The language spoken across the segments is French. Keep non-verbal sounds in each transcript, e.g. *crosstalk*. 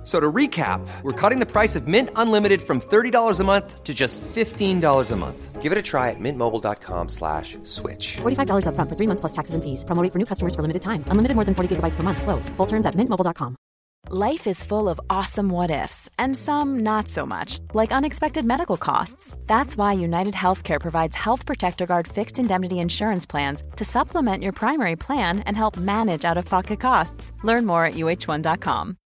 F- So to recap, we're cutting the price of Mint Unlimited from $30 a month to just $15 a month. Give it a try at mintmobile.com slash switch. $45 upfront for three months plus taxes and fees. Promo rate for new customers for limited time. Unlimited more than 40 gigabytes per month. Slows. Full terms at mintmobile.com. Life is full of awesome what ifs, and some not so much, like unexpected medical costs. That's why United Healthcare provides Health Protector Guard fixed indemnity insurance plans to supplement your primary plan and help manage out of pocket costs. Learn more at uh1.com.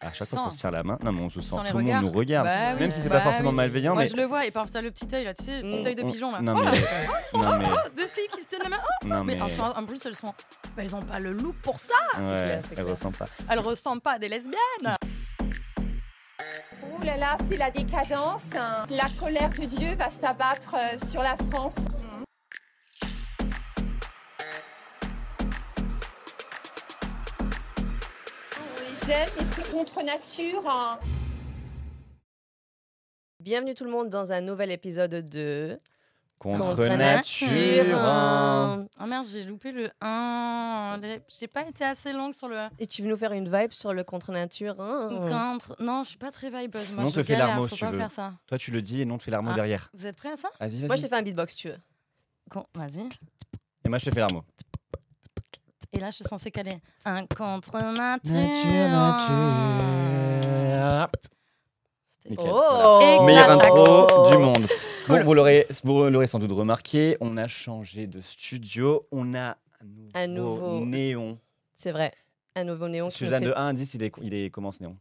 À chaque fois qu'on se tient la main, non mais on se sent, tout le monde regards. nous regarde. Bah oui, Même si c'est bah pas forcément oui. malveillant, Moi mais. je le vois et t'as le petit œil là, tu sais, le petit œil de on- pigeon là. Non Oh, mais. non mais. oh, *laughs* deux filles qui se tiennent la main. Oh, Non mais en plus elles sont, bah, elles ont pas le look pour ça. Ouais, c'est elle clair. ressent pas. Elles ressemblent pas à des lesbiennes. Ouh là là, c'est la décadence. hein. La colère de Dieu va s'abattre euh, sur la France. Aime et c'est contre nature. hein. Bienvenue tout le monde dans un nouvel épisode de Contre, nature. hein. Oh merde, j'ai loupé le 1. J'ai pas été assez longue sur le Et tu veux nous faire une vibe sur le contre nature hein? contre. Non, je suis pas très vibeuse. Moi, Non, je te fais galère, l'armo faut si tu pas veux. faire ça. Toi tu le dis et non, tu fais l'armo Ah. derrière. Vous êtes prêts à ça? Vas-y, Moi, vas-y. je t'ai fait un beatbox, tu veux. Con- Vas-y. Et moi je te fais l'armo. Et là, je suis censée caler un contre nature. Nickel. Oh Éclate. Meilleure intro Oh. du monde. Cool. Bon, vous l'aurez, vous l'aurez sans doute remarqué, on a changé de studio. On a un nouveau, Un nouveau- néon. C'est vrai. Un nouveau néon Suzanne fait- de 1 à 10, il est, il est comment ce néon?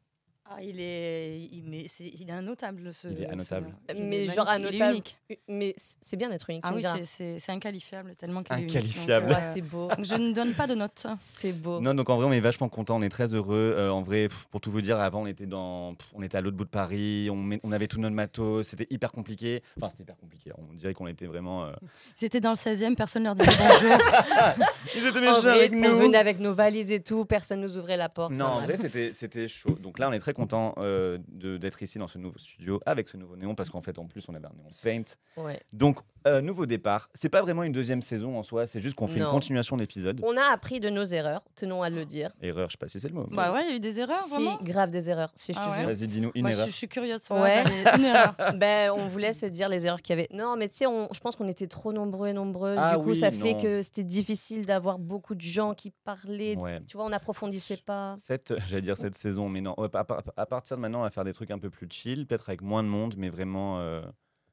Ah, il est, il, mais c'est, il est annotable ce. Il est annotable. ce- il Mais est genre est annotable. unique. Mais c'est bien d'être unique. Ah oui, c'est, inqualifiable tellement qu'il est unique. Inqualifiable. Euh, c'est beau. donc je ne donne pas de notes. C'est beau. Non, donc en vrai, on est vachement content, on est très heureux. Euh, en vrai, pour tout vous dire, avant, on était dans, on était à l'autre bout de Paris, on, met- on avait tout notre matos, c'était hyper compliqué. Enfin, c'était hyper compliqué. On dirait qu'on était vraiment. euh, C'était dans le 16e, personne ne leur disait bonjour. *laughs* Ils étaient En méchants avec on nous. venait avec nos valises et tout, personne nous ouvrait la porte. Non, en vrai, c'était c'était chaud. Donc là, on est très content euh, de- d'être ici dans ce nouveau studio avec ce nouveau néon parce qu'en fait, en plus, on avait un néon paint. Ouais. Donc, euh, nouveau départ. C'est pas vraiment une deuxième saison en soi, c'est juste qu'on fait Non. une continuation d'épisodes. On a appris de nos erreurs, tenons à le dire. Erreur, je sais pas si c'est le mot. bah ouais, il y a eu des erreurs, Si, grave des erreurs, si je te Ah ouais. jure. Vas-y, dis-nous une Moi, je, erreur. je suis curieuse. Ouais. Une erreur. *laughs* Ben, on voulait se dire les erreurs qu'il y avait. Non, mais tu sais, on- je pense qu'on était trop nombreux et nombreuses. Ah du coup, oui, ça fait que c'était difficile d'avoir beaucoup de gens qui parlaient. Ouais. Tu vois, on n'approfondissait pas. Cette, j'allais dire cette saison, mais non. À, par- à partir de maintenant, on va faire des trucs un peu plus chill, peut-être avec moins de monde, mais vraiment euh,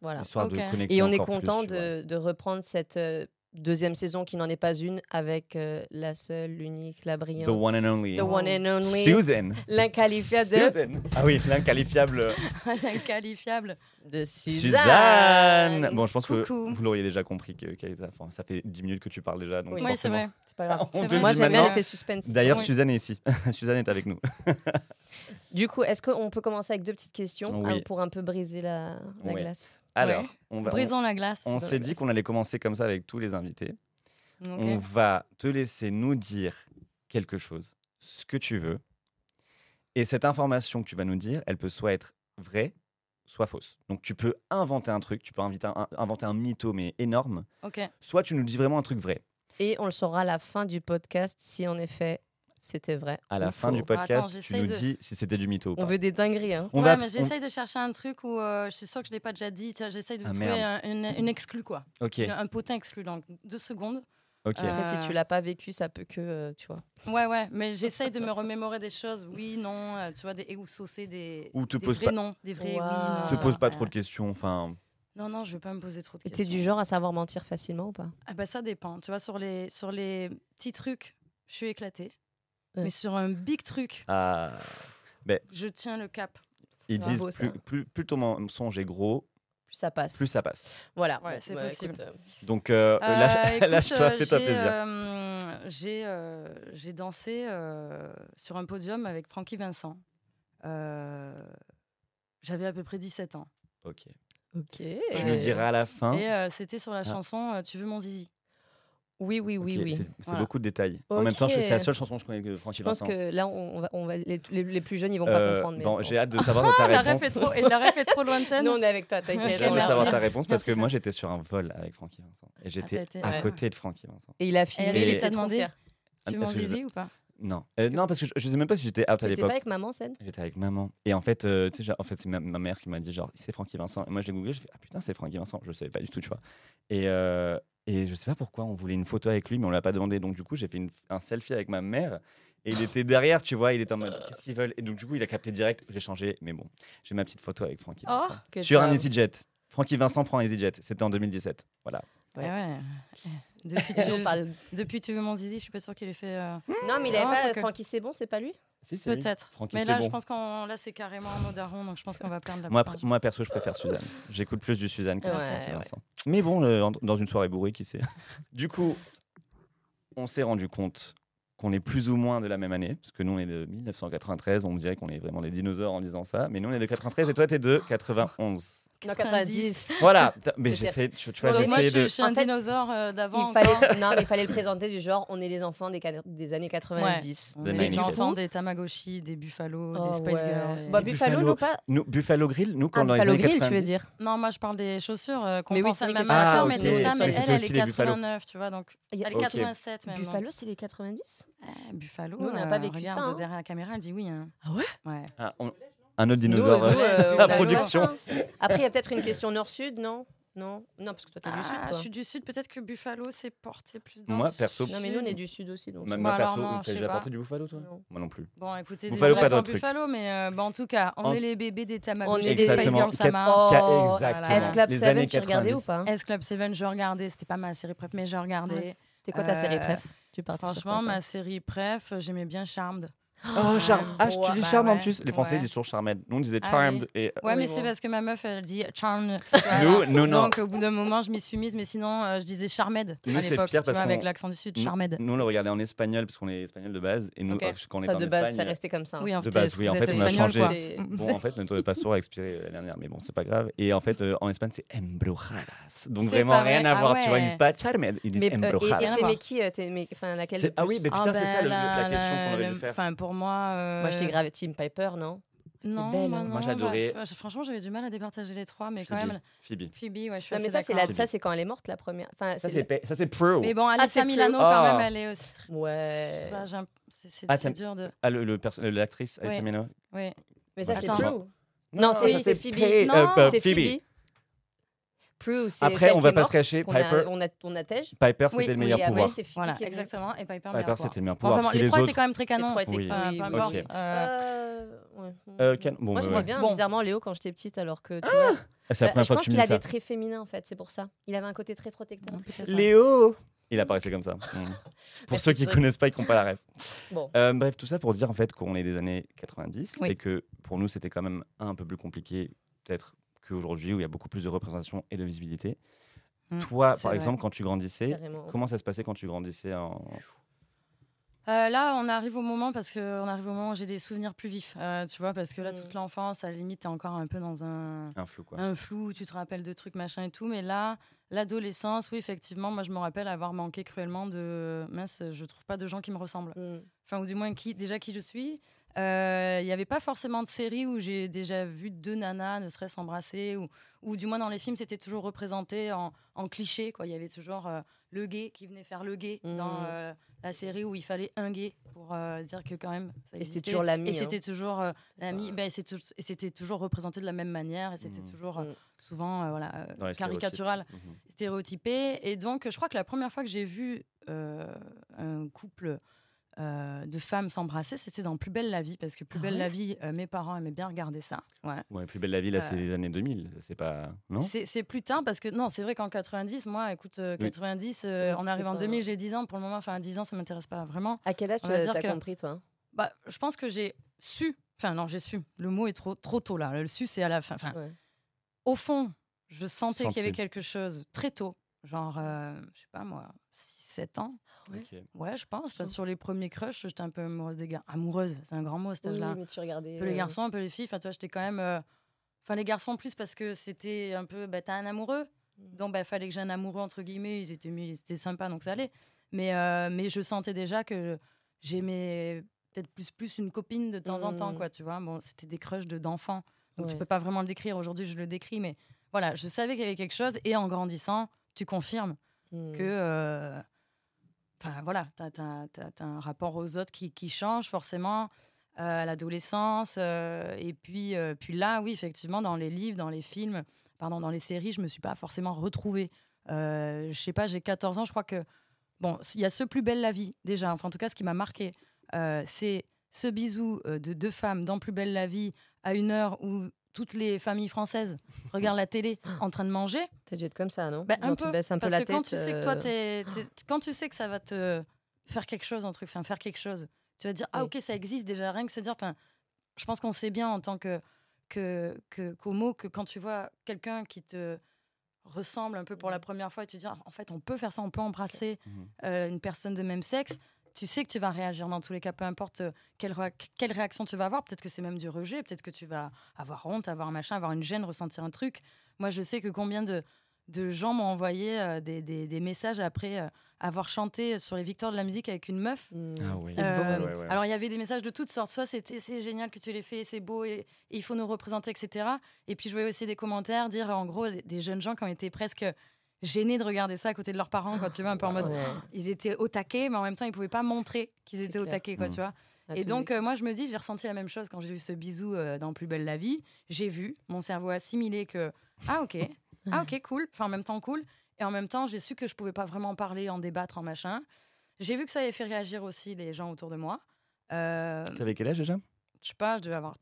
Voilà. histoire de connecter. Et on est plus, content de, de reprendre cette euh, deuxième saison qui n'en est pas une avec euh, la seule, l'unique, la The brillante, one and only. the one and only, Susan. l'inqualifiable Susan. Ah oui, l'inqualifiable *laughs* Inqualifiable. de Suzanne. Suzanne. Bon, je pense que vous l'auriez déjà compris que, enfin, ça fait 10 minutes que tu parles déjà. Donc Oui. Oui, c'est vrai. C'est pas grave. *laughs* Moi, j'aime bien l'effet suspense. D'ailleurs, Oui. Suzanne est ici. *laughs* Suzanne est avec nous. Du coup, est-ce qu'on peut commencer avec deux petites questions Oui. hein, pour un peu briser la, glace Alors, Ouais. on, va, on, Brisons la glace. on s'est dit qu'on allait commencer comme ça avec tous les invités. On va te laisser nous dire quelque chose, ce que tu veux. Et cette information que tu vas nous dire, elle peut soit être vraie, soit fausse. Donc tu peux inventer un truc, tu peux inviter un- inventer un mytho, mais énorme. Ok. Soit tu nous dis vraiment un truc vrai. Et on le saura à la fin du podcast si en effet c'était vrai. À la fin du podcast, tu j'essaye nous de- dis si c'était du mytho ou On pas. veut des dingueries. Hein. On ouais, va- mais on- j'essaye de chercher un truc où euh, je suis sûre que je l'ai pas déjà dit. Tu J'essaye de Ah, trouver un- une, une exclue, quoi. Ok, Une- Un potin exclu. Donc, deux secondes. ok. Euh, Après, si tu l'as pas vécu, ça peut que, euh, tu vois. Ouais, ouais, mais j'essaye de me remémorer des choses. Oui, non, euh, tu vois, des, ou saucer des, Ou te des pose vrais pas- noms, des vrais oui, Waouh. non. te pose pas ouais. trop de questions. Enfin, Non, non, je vais pas me poser trop de questions. T'es du genre à savoir mentir facilement ou pas? Ah bah ça dépend. Tu vois, sur les, sur les petits trucs, je suis éclatée. Mais sur un big truc. Ah, Je tiens le cap. ils disent ça. plus, plus, plus ton mensonge est gros, Plus ça passe. plus ça passe. Voilà. Ouais, c'est bah, possible. écoute, euh, Donc euh, Euh, lâche- *laughs* écoute, lâche-toi, euh, fais-toi j'ai, plaisir. euh, J'ai euh, j'ai dansé euh, sur un podium avec Francky Vincent. Euh, J'avais à peu près 17 ans. Ok. Ok. Tu nous diras à la fin. Et euh, c'était sur la Ah. chanson euh, Tu veux mon zizi Oui, oui, oui, oui. C'est Voilà. beaucoup de détails. En même temps, c'est la seule chanson que je connais de Francky Je pense Vincent. que là, on va, on va, les, les- les plus jeunes, ils vont pas Euh, comprendre. Mais bon, c'est j'ai hâte de savoir *laughs* ta La réponse. ref est trop, et la ref est trop *laughs* lointaine. Nous, on est avec toi, J'ai t'inquiète. hâte de savoir ta *laughs* réponse parce que moi j'étais sur un vol avec Francky Vincent et j'étais t'as été- à côté de Francky Vincent. Et il a filmé. Et- il t'a demandé. Ah, Tu je- zizi ou pas Non, Euh, non parce que je, je sais même pas si j'étais out à T'étais l'époque. pas avec maman, scène J'étais avec maman. Et en fait, euh, tu sais, genre- en fait c'est ma, ma mère qui m'a dit genre c'est Francky Vincent. Et moi je l'ai googlé, je fais ah putain c'est Francky Vincent. Je savais pas du tout, tu vois. Et euh, et je sais pas pourquoi on voulait une photo avec lui, mais on l'a pas demandé. Donc du coup j'ai fait une- un selfie avec ma mère. Et il était derrière, tu vois, il était en mode qu'est-ce qu'ils veulent? Et donc du coup il a capté direct. J'ai changé, mais bon, j'ai ma petite photo avec Francky Oh, Vincent Que sur un EasyJet. Francky Vincent prend un EasyJet. C'était en 2017. Voilà. Ouais. Ouais. Depuis, *laughs* tu, parle- depuis Tu veux mon zizi, je suis pas sûre qu'il ait fait. euh, Non, mais il avait pas. Francky, c'est bon, c'est pas lui? Si. Peut-être. Mais là, bon. je pense qu'on là c'est carrément daron, donc je pense qu'on va perdre la Moi, pr- moi, perso, je préfère Suzanne. J'écoute plus du Suzanne que Ouais. Vincent. Mais bon, euh, dans une soirée bourrée, qui sait. *laughs* Du coup, on s'est rendu compte qu'on est plus ou moins de la même année, parce que nous, on est de 1993. On me dirait qu'on est vraiment des dinosaures en disant ça. Mais nous, on est de 93 et toi, t'es de 91. Non, 90. Voilà. Mais j'essaie, tu, tu vois, moi, je de. je suis un En fait, dinosaure euh, d'avant. Il fallait... encore. non, mais il fallait le présenter du genre, on est les enfants des, des années 90. On est les enfants des Tamagotchi, des Buffalo, Oh, des Spice ouais. Girls. Bah, Des Buffalo, nous pas. Nous, Buffalo Grill, nous, quand Ah, dans les Buffalo années Grill, 90. tu veux dire Non, moi je parle des chaussures euh, qu'on Mais oui, pense c'est à les ma Ah, soeur mettait ça, mais elle, elle est les Buffalo. 89, tu vois, donc Il y a- elle est Ok. 87 même. Buffalo, c'est les 90 Ouais, Buffalo. On n'a pas euh, vécu regarde, ça, hein. derrière la caméra, elle dit oui. hein. Ah ouais? Ouais. Un autre dinosaure. Nous, euh, nous, euh, *laughs* production. Après, il y a peut-être une question nord-sud, non? Non? Non, parce que toi, t'es du sud, Ah, toi. je suis du sud, peut-être que Buffalo s'est porté plus dans Moi, perso- Non, mais nous, on sud. est du sud aussi. Donc moi, Bah, perso, non, t'as déjà porté du Buffalo, toi? Non. Moi non plus. Bon, écoutez, Buffalo, pas trucs. Buffalo, mais euh, bah, en tout cas, on En- est les bébés des Tamagotchi, On est des Spice Girls, ça marche. Oh, exactement. S Club Les 7, années tu regardais 90. ou pas? S Club 7, je regardais, c'était pas ma série préf, mais j'ai regardé. C'était quoi ta série Euh, préf Tu partais sur Franchement, ma série préf, j'aimais bien Charmed. Oh, Charm. Ah, tu dis bah plus. Les Français ouais. disent toujours Charmed. Nous, on disait Ah Charmed. oui. Et Ouais, oui, mais bon. c'est parce que ma meuf, elle dit Charmed. *laughs* nous, nous, non. Donc, au bout d'un moment, je m'y suis mise, mais sinon, euh, je disais Charmed Nous, à c'est l'époque, pire tu parce vois, avec l'accent du sud, Nous- Charmed. Nous, on le regardait en espagnol parce qu'on est espagnol de base. Et nous, euh, quand on Enfin, en de base, Espagne. c'est resté comme ça. Oui, en De fait, base, oui, en fait, on a changé. *laughs* Bon, en fait, notre passeport a expiré l'année dernière, mais bon, c'est pas grave. Et en fait, euh, en Espagne, c'est embrujadas. Donc vraiment rien à Ah voir. Tu vois, ils disent pas Charmed, ils disent Mais, euh, et- embrujadas. et voir. qui euh, Enfin, laquelle Ah oui, mais putain, Ah, c'est ça le- ben, la question qu'on dû faire. Moi. euh, Moi, j'étais grave Team Piper, non? Non, belle, bah hein. non, Moi, j'adorais- bah, franchement, j'avais du mal à départager les trois, mais quand Phoebe. même. Phoebe. Phoebe, ouais, je suis Non, mais assez ça, c'est d'accord. la- ça, c'est quand elle est morte, la première. Enfin, Ça, c'est ça, c'est Pro. Mais bon, Ah, Alessia c'est Milano, quand Ah. même, elle est aussi. Ouais. un- c'est- Ah, dur de. Ah, le- l'actrice, Oui. Alessia Milano. Oui. Mais ça, c'est. True. Non, c'est Phoebe. Pay- Non, euh, euh, C'est Phoebe. Phoebe. Prue, c'est Après, on qui va pas se cacher, a- Piper. On a, on attège. Piper, Oui, c'était le meilleur et pouvoir. Voilà, qui exactement. Et Piper, Piper, c'était le meilleur pouvoir. les les trois autres- étaient quand même très Les canons. trois étaient importe. Ok. Euh, Euh. Euh, Moi, bah, j'aimais bien Bon. bizarrement Léo quand j'étais petite, alors que tu vois. Ah, C'est la Bah, première je fois que pense tu me qu'il a des traits féminins en fait, c'est pour ça. Il avait un côté très protecteur. Léo Il apparaissait comme ça. *laughs* Mm. Pour ceux qui vrai. connaissent pas, ils n'ont pas la ref. Bon. Euh, bref, tout ça pour dire en fait qu'on est des années 90 Oui. et que pour nous c'était quand même un peu plus compliqué peut-être qu'aujourd'hui où il y a beaucoup plus de représentation et de visibilité. Mm, Toi, par vrai. exemple, quand tu grandissais, Carrément. comment ça se passait quand tu grandissais en... Euh, là, on arrive au moment parce que on arrive au moment où j'ai des souvenirs plus vifs, euh, tu vois, parce que là, Mm. toute l'enfance, à la limite, t'es encore un peu dans un, un flou quoi un flou, où tu te rappelles de trucs machin et tout, mais là, l'adolescence, oui, effectivement, moi, je me rappelle avoir manqué cruellement de mince, je trouve pas de gens qui me ressemblent, Mm. enfin ou du moins qui, déjà qui je suis. Euh, Il n'y avait pas forcément de série où j'ai déjà vu deux nanas ne serait-ce s'embrasser ou, ou du moins dans les films c'était toujours représenté en, en cliché quoi. Il y avait toujours euh, le gay qui venait faire le gay dans Mhm. euh, la série où il fallait un gay pour euh, dire que quand même ça Et c'était toujours l'ami, Et hein. c'était toujours euh, l'ami. Ben, tou- et c'était toujours représenté de la même manière et c'était Mhm. toujours euh, Mhm. souvent euh, voilà euh, Dans caricatural stéréotypé. Et donc, je crois que la première fois que j'ai vu euh, un couple euh, de femmes s'embrasser, c'était dans Plus belle la vie, parce que Plus Ah belle ouais la vie, euh, mes parents aimaient bien regarder ça. Ouais. Ouais, plus belle la vie, là, c'est Euh, les années 2000. C'est pas. Non? C'est c'est plus tard parce que non, c'est vrai qu'en 90, moi, écoute, euh, Oui. 90, euh, Oui, on arrive en c'était pas- 2000, j'ai 10 ans pour le moment, enfin 10 ans, ça m'intéresse pas vraiment. À quel âge tu as que- compris, toi? Bah, je pense que j'ai su, enfin non, j'ai su, le mot est trop, trop tôt là, le su c'est à la fin. Enfin, Ouais. Au fond, je sentais qu'il y avait quelque chose très tôt, genre, euh, je sais pas moi, 6-7 ans. Ouais, je pense, parce que pense. sur les premiers crushs, j'étais un peu amoureuse des gars. Amoureuse, c'est un grand mot à cet Oui, âge-là. mais tu regardais. un peu les euh, garçons, un peu les filles. Enfin, toi, j'étais quand même. euh, Enfin, les garçons plus parce que c'était un peu. Bah, t'as un amoureux. Mm. Donc, bah, fallait que j'ai un amoureux, entre guillemets. Ils étaient, mis- c'était sympa, donc ça allait. Mais, euh, mais je sentais déjà que j'aimais peut-être plus, plus une copine de temps en temps, Mm. quoi, tu vois. Bon, c'était des crushs de- d'enfants. Donc, tu Ouais. peux pas vraiment le décrire. Aujourd'hui, je le décris, mais voilà, je savais qu'il y avait quelque chose. Et en grandissant, tu confirmes hmm. que. euh, Voilà, tu as, un rapport aux autres qui, qui change forcément euh, à l'adolescence. euh, et puis, euh, puis là, oui, effectivement, dans les livres, dans les films, pardon, dans les séries, je me suis pas forcément retrouvée. Je sais pas, j'ai 14 ans, je crois que. Bon, il y a ce plus belle la vie, déjà. Enfin, en tout cas, ce qui m'a marqué, c'est ce bisou de deux femmes dans Plus belle la vie à une heure où toutes les familles françaises *laughs* regardent la télé en train de manger. T'as dû être comme ça, non Ben, un Genre, peu, Tu baisses un peu Parce la que tête. quand tu sais que toi, t'es- t'es- quand tu sais que ça va te faire quelque chose, un truc, enfin, faire quelque chose, tu vas te dire, ah Oui. ok, ça existe déjà, rien que se dire, je pense qu'on sait bien en tant que que que- qu'homo que quand tu vois quelqu'un qui te ressemble un peu pour la première fois et tu te dis, ah, en fait, on peut faire ça, on peut embrasser Mhm. euh, une personne de même sexe, tu sais que tu vas réagir dans tous les cas, peu importe euh, quelle, quelle réaction tu vas avoir. Peut-être que c'est même du rejet, peut-être que tu vas avoir honte, avoir un machin, avoir une gêne, ressentir un truc. Moi, je sais que combien de, de gens m'ont envoyé euh, des, des- des messages après euh, avoir chanté sur les victoires de la musique avec une meuf. hmm, Ah oui. c'était Euh, beau. ouais, ouais. Alors, il y avait des messages de toutes sortes. Soit c'était c'est génial que tu l'aies fait, c'est beau et, et il faut nous représenter, etc. Et puis, je voyais aussi des commentaires dire en gros des, des jeunes gens qui ont été presque gênés de regarder ça à côté de leurs parents, quand tu vois, un peu en mode. Ouais. Ils étaient au taquet, mais en même temps, ils pouvaient pas montrer qu'ils étaient au taquet, quoi, Mm. tu vois. À Et donc, euh, moi, je me dis, j'ai ressenti la même chose quand j'ai vu ce bisou euh, dans Plus belle la vie. J'ai vu, mon cerveau a assimilé que, ah, ok, ah, ok, cool, enfin, en même temps, cool. Et en même temps, j'ai su que je pouvais pas vraiment en parler, en débattre, en machin. J'ai vu que ça avait fait réagir aussi les gens autour de moi. Euh, T'avais quel âge déjà? je sais pas, je devais avoir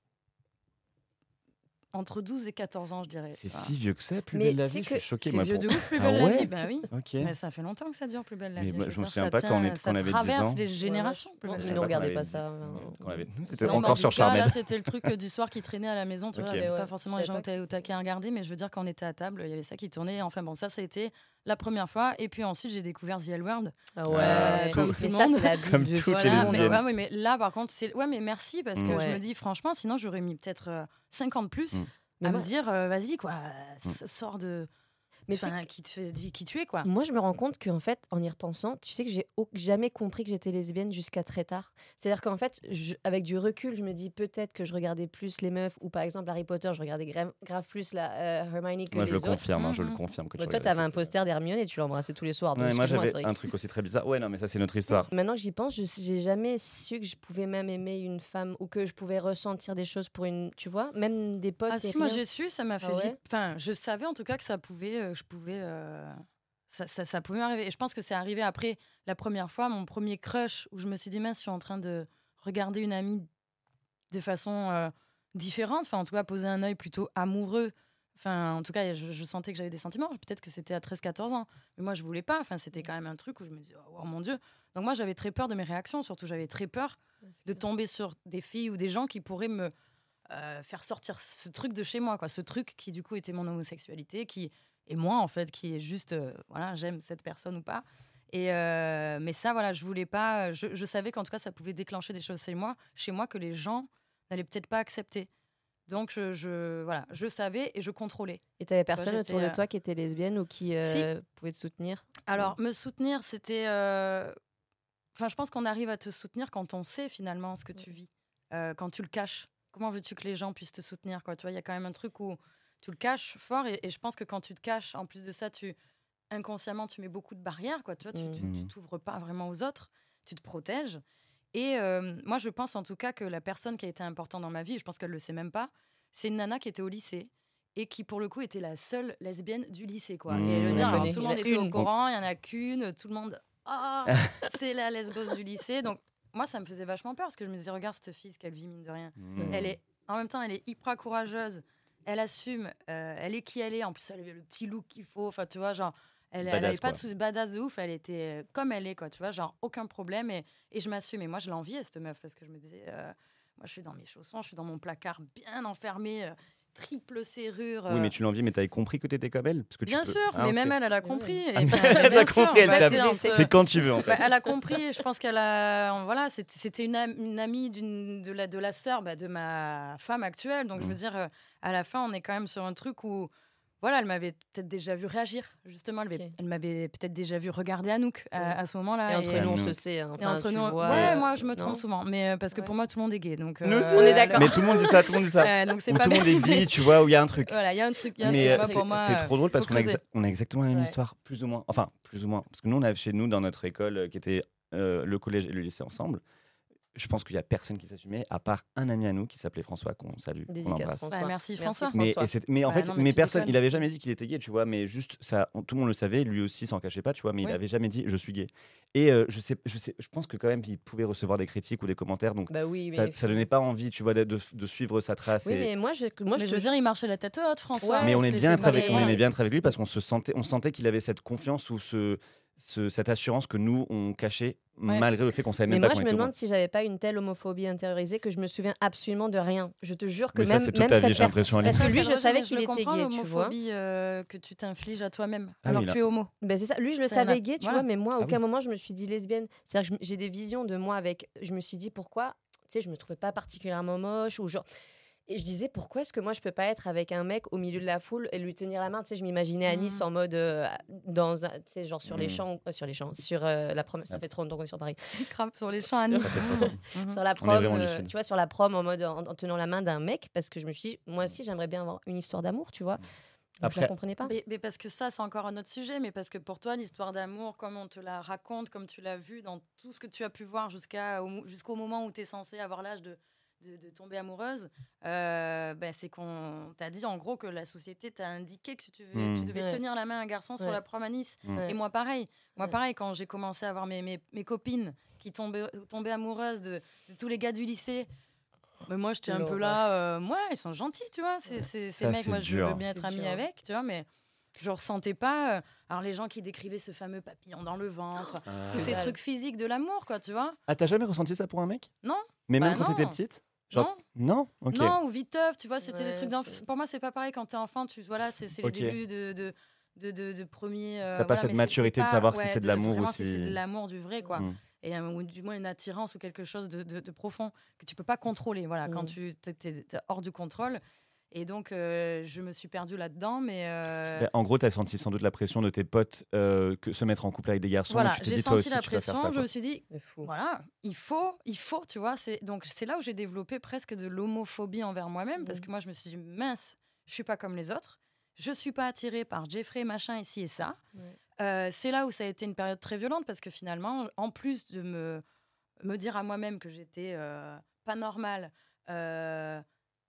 entre 12 et 14 ans, je dirais. C'est si vieux que ça, plus Mais belle la vie. Je suis que choqué. C'est vieux pour- de ouf, Plus Ah belle la ouais vie. Ben oui. Ok. Mais ça fait longtemps que ça dure, Plus belle la Mais vie. veux je me souviens ça pas quand on est- ça avait 10 traverse ans. les générations. Ouais, belle mais nous, vie. regardez avait pas ça, ouais, hein. Nous, c'était mais encore sur. Là, c'était le truc euh, du soir qui traînait à la maison. Tu vois, c'était Ouais, pas forcément je les gens pas étaient au taquet à regarder, mais je veux dire qu'on était à table, il y avait ça qui tournait. Enfin bon, ça, ça a été la première fois. Et puis ensuite, j'ai découvert The L World. Ah Ah, ouais, comme mais tout le ça, monde. la *laughs* Comme du toutes les voilà, Voilà, mais- mais, ouais, là, par contre, c'est ouais, mais merci parce que Mm. je me dis franchement, sinon j'aurais mis peut-être euh, 50 plus Mm. À moi- me dire, euh, vas-y quoi, s- sors de, Mais tu enfin, qui te dit qui tu es quoi. Moi, je me rends compte qu'en fait, en y repensant, tu sais que j'ai jamais compris que j'étais lesbienne jusqu'à très tard. C'est-à-dire qu'en fait, je- avec du recul, je me dis peut-être que je regardais plus les meufs, ou par exemple Harry Potter, je regardais grave, grave plus la euh, Hermione que Moi, les je le autres. confirme. hein, Je le confirme que tu Bah, toi, regardais t'avais un poster d'Hermione et tu l'embrassais tous les soirs. donc Ouais, moi j'avais un truc aussi très bizarre. Ouais, non, mais ça c'est notre histoire. Maintenant que j'y pense, je j'ai jamais su que je pouvais même aimer une femme ou que je pouvais ressentir des choses pour une. Tu vois, même des potes. Ah si, moi j'ai su, ça m'a fait Ah ouais? vite. Enfin, je savais en tout cas que ça pouvait, euh, je pouvais, euh, ça, ça, ça pouvait m'arriver. Et je pense que c'est arrivé après la première fois, mon premier crush, où je me suis dit, mince, je suis en train de regarder une amie de façon euh, différente. Enfin, en tout cas, poser un œil plutôt amoureux. Enfin, en tout cas, je, je sentais que j'avais des sentiments. Peut-être que c'était à 13-14 ans. Mais moi, je voulais pas. Enfin, c'était quand même un truc où je me disais, oh, mon Dieu. Donc moi, j'avais très peur de mes réactions. Surtout, j'avais très peur de tomber sur des filles ou des gens qui pourraient me euh, faire sortir ce truc de chez moi, quoi. Ce truc qui du coup était mon homosexualité, qui est moi en fait, qui est juste, euh, voilà, j'aime cette personne ou pas. Et euh, mais ça, voilà, je voulais pas. Je, je savais qu'en tout cas, ça pouvait déclencher des choses chez moi, chez moi que les gens n'allaient peut-être pas accepter. Donc je, je- voilà, je savais et je contrôlais. Et t'avais personne j'étais, autour de euh, toi qui était lesbienne ou qui euh, pouvait te soutenir? Alors, me soutenir, c'était. Enfin, je pense qu'on arrive à te soutenir quand on sait finalement ce que tu vis, quand tu le caches. Comment veux-tu que les gens puissent te soutenir quoi? Tu vois, il y a quand même un truc où tu le caches fort et, et je pense que quand tu te caches, en plus de ça, tu inconsciemment tu mets beaucoup de barrières quoi. Tu vois, tu Mm. tu- tu Mm. t'ouvres pas vraiment aux autres, tu te protèges. Et euh, moi, je pense en tout cas que la personne qui a été importante dans ma vie, je pense qu'elle le sait même pas, c'est une nana qui était au lycée et qui pour le coup était la seule lesbienne du lycée quoi. Mmh. Et le On dire, alors, tout le monde était au courant, il y en a qu'une, tout le monde ah, *laughs* c'est la lesbos du lycée. Donc moi, ça me faisait vachement peur parce que je me disais, regarde cette fille, ce qu'elle vit, mine de rien. Mm. Elle est, en même temps, elle est hyper courageuse. Elle assume. euh, elle est qui elle est. En plus, elle avait le petit look qu'il faut. Enfin, tu vois, genre, elle, elle Badass, avait pas de sous badass de ouf. Elle était euh, comme elle est, quoi. Tu vois, genre, aucun problème. Et, et je m'assume. Et moi, je l'enviais, cette meuf, parce que je me disais, euh, moi, je suis dans mes chaussons, je suis dans mon placard bien enfermé, euh, triple serrure. Oui, mais tu l'envies, mais t'avais compris que t'étais comme elle parce que tu Bien peux- sûr, Ah, mais même elle, elle a compris. et Ah, enfin, elle bien a compris, elle fait, c'est quand tu veux, en fait. bah, elle a compris. Je pense qu'elle a. Voilà, c'était une, am- une amie d'une- de la, de la sœur bah, de ma femme actuelle. Donc, je veux dire, euh, à la fin, on est quand même sur un truc où. Voilà, elle m'avait peut-être déjà vu réagir, justement. Elle, avait- m'avait peut-être déjà vu regarder Anouk à, Ouais. à ce moment-là. Et entre nous, on nous. se sait. hein. et entre nous- vois, ouais, euh, moi je me non trompe souvent, mais euh, parce que Ouais. pour moi tout le monde est gay, donc Nous euh, aussi. On est d'accord. Mais tout le monde dit ça, tout le monde dit ça. *laughs* Donc c'est Ou pas tout le monde est bi, tu vois, où il y a un truc. Voilà, il y a un truc, il y a un Mais truc. euh, c'est pour moi, c'est euh, trop drôle parce qu'on a, on a exactement la même histoire, plus ou moins. Enfin, plus ou moins. Parce que nous, on a chez nous, dans notre école, euh, qui était euh, le collège et le lycée ensemble, je pense qu'il y a personne qui s'assumait, à part un ami à nous qui s'appelait François, qu'on salue, qu'on Dédicace embrasse. François. Bah, merci, François. Mais, François. et c'est- mais en Bah fait, non, mais personne, il avait jamais dit qu'il était gay, tu vois, mais juste ça, on- tout le monde le savait, lui aussi s'en cachait pas, tu vois, mais il avait jamais dit je suis gay. Et euh, je sais, je sais, je pense que quand même il pouvait recevoir des critiques ou des commentaires, donc Bah oui, ça, ça donnait pas envie, tu vois, de, de- de suivre sa trace. Oui, et- mais moi, je, moi, Mais je veux dire, il marchait la tête haute, François. Ouais, mais on est bien avec, on aimait bien être avec lui parce qu'on se sentait, on sentait qu'il avait cette confiance ou ce, ce- cette assurance que nous on cachait Ouais. malgré le fait qu'on savait Mais même moi, pas je me demande si j'avais pas une telle homophobie intériorisée que je me souviens absolument de rien. Je te jure que Mais ça, même, c'est toute même ta vie, cette j'ai personne-. Parce que Ça, lui, je savais mais qu'il le était gay, tu vois. euh, que tu t'infliges à toi-même, Ah alors que tu es homo. Ben c'est ça. Lui, je le Ça, savais gay, tu Voilà. vois, mais moi, à Ah aucun oui. moment, je me suis dit lesbienne. C'est-à-dire que j'ai des visions de moi avec. Je me suis dit pourquoi. Tu sais, je me trouvais pas particulièrement moche ou genre. Et je disais pourquoi est-ce que moi je peux pas être avec un mec au milieu de la foule et lui tenir la main? Tu sais, je m'imaginais à Nice Mm. en mode euh, dans un, tu sais, genre sur les Mm. champs, euh, sur les champs, sur euh, la prom. Ça fait trop longtemps qu'on est sur Paris. Sur les champs à Nice. Mhm. sur la prom, euh, tu vois, sur la prom en mode en, en tenant la main d'un mec parce que je me suis dit moi aussi j'aimerais bien avoir une histoire d'amour, tu vois. Donc, je Après- la comprenais pas. Mais, mais parce que ça, c'est encore un autre sujet, mais parce que pour toi, l'histoire d'amour, comme on te la raconte, comme tu l'as vu dans tout ce que tu as pu voir jusqu'à, jusqu'au moment où tu es censé avoir l'âge de, de, de tomber amoureuse, euh, ben, c'est qu'on t'a dit en gros que la société t'a indiqué que tu, devais- Mm. tu devais Ouais. tenir la main à un garçon sur Ouais. la prom à Nice. Mm. Ouais. Et moi, pareil. Moi, Ouais. pareil, quand j'ai commencé à avoir mes, mes, mes copines qui tombaient, tombaient amoureuses de, de tous les gars du lycée, mais moi, j'étais un peu là, euh, ouais, ils sont gentils, tu vois. C'est, c'est- ces Ça, mecs, moi, je veux bien être amie avec, tu vois, mais je ressentais pas. euh, alors, les gens qui décrivaient ce fameux papillon dans le ventre, tous ces trucs physiques de l'amour, quoi, tu vois. Ah, t'as jamais ressenti ça pour un mec? Non. Mais Bah même quand t'étais petite? Genre- Non. Non. Non, ou viteuf, tu vois, c'était des trucs c'est- Pour moi, c'est pas pareil quand t'es enfant, tu voilà, c'est, les débuts de. de de, de, de premier. euh, T'as pas voilà, cette mais c'est- maturité de pas- savoir si c'est de l'amour ou si c'est de l'amour du vrai, quoi. Mm. Et, euh, ou du moins une attirance ou quelque chose de, de- de profond que tu peux pas contrôler. Voilà, quand Mm. tu t'es- t'es hors du contrôle. Et donc, euh, je me suis perdue là-dedans, mais. euh, Ben, en gros, t'as senti sans doute la pression de tes potes euh, que se mettre en couple avec des garçons. voilà, tu j'ai toi senti aussi, la tu pression. ça, je me suis dit, voilà, il faut, il faut, tu vois. C'est donc c'est là où j'ai développé presque de l'homophobie envers moi-même parce Mhm. que moi je me suis dit mince, je suis pas comme les autres, je suis pas attirée par Jeffrey machin ici et ça. Ouais. Euh, c'est là où ça a été une période très violente parce que finalement, en plus de me me dire à moi-même que j'étais euh, pas normale. euh,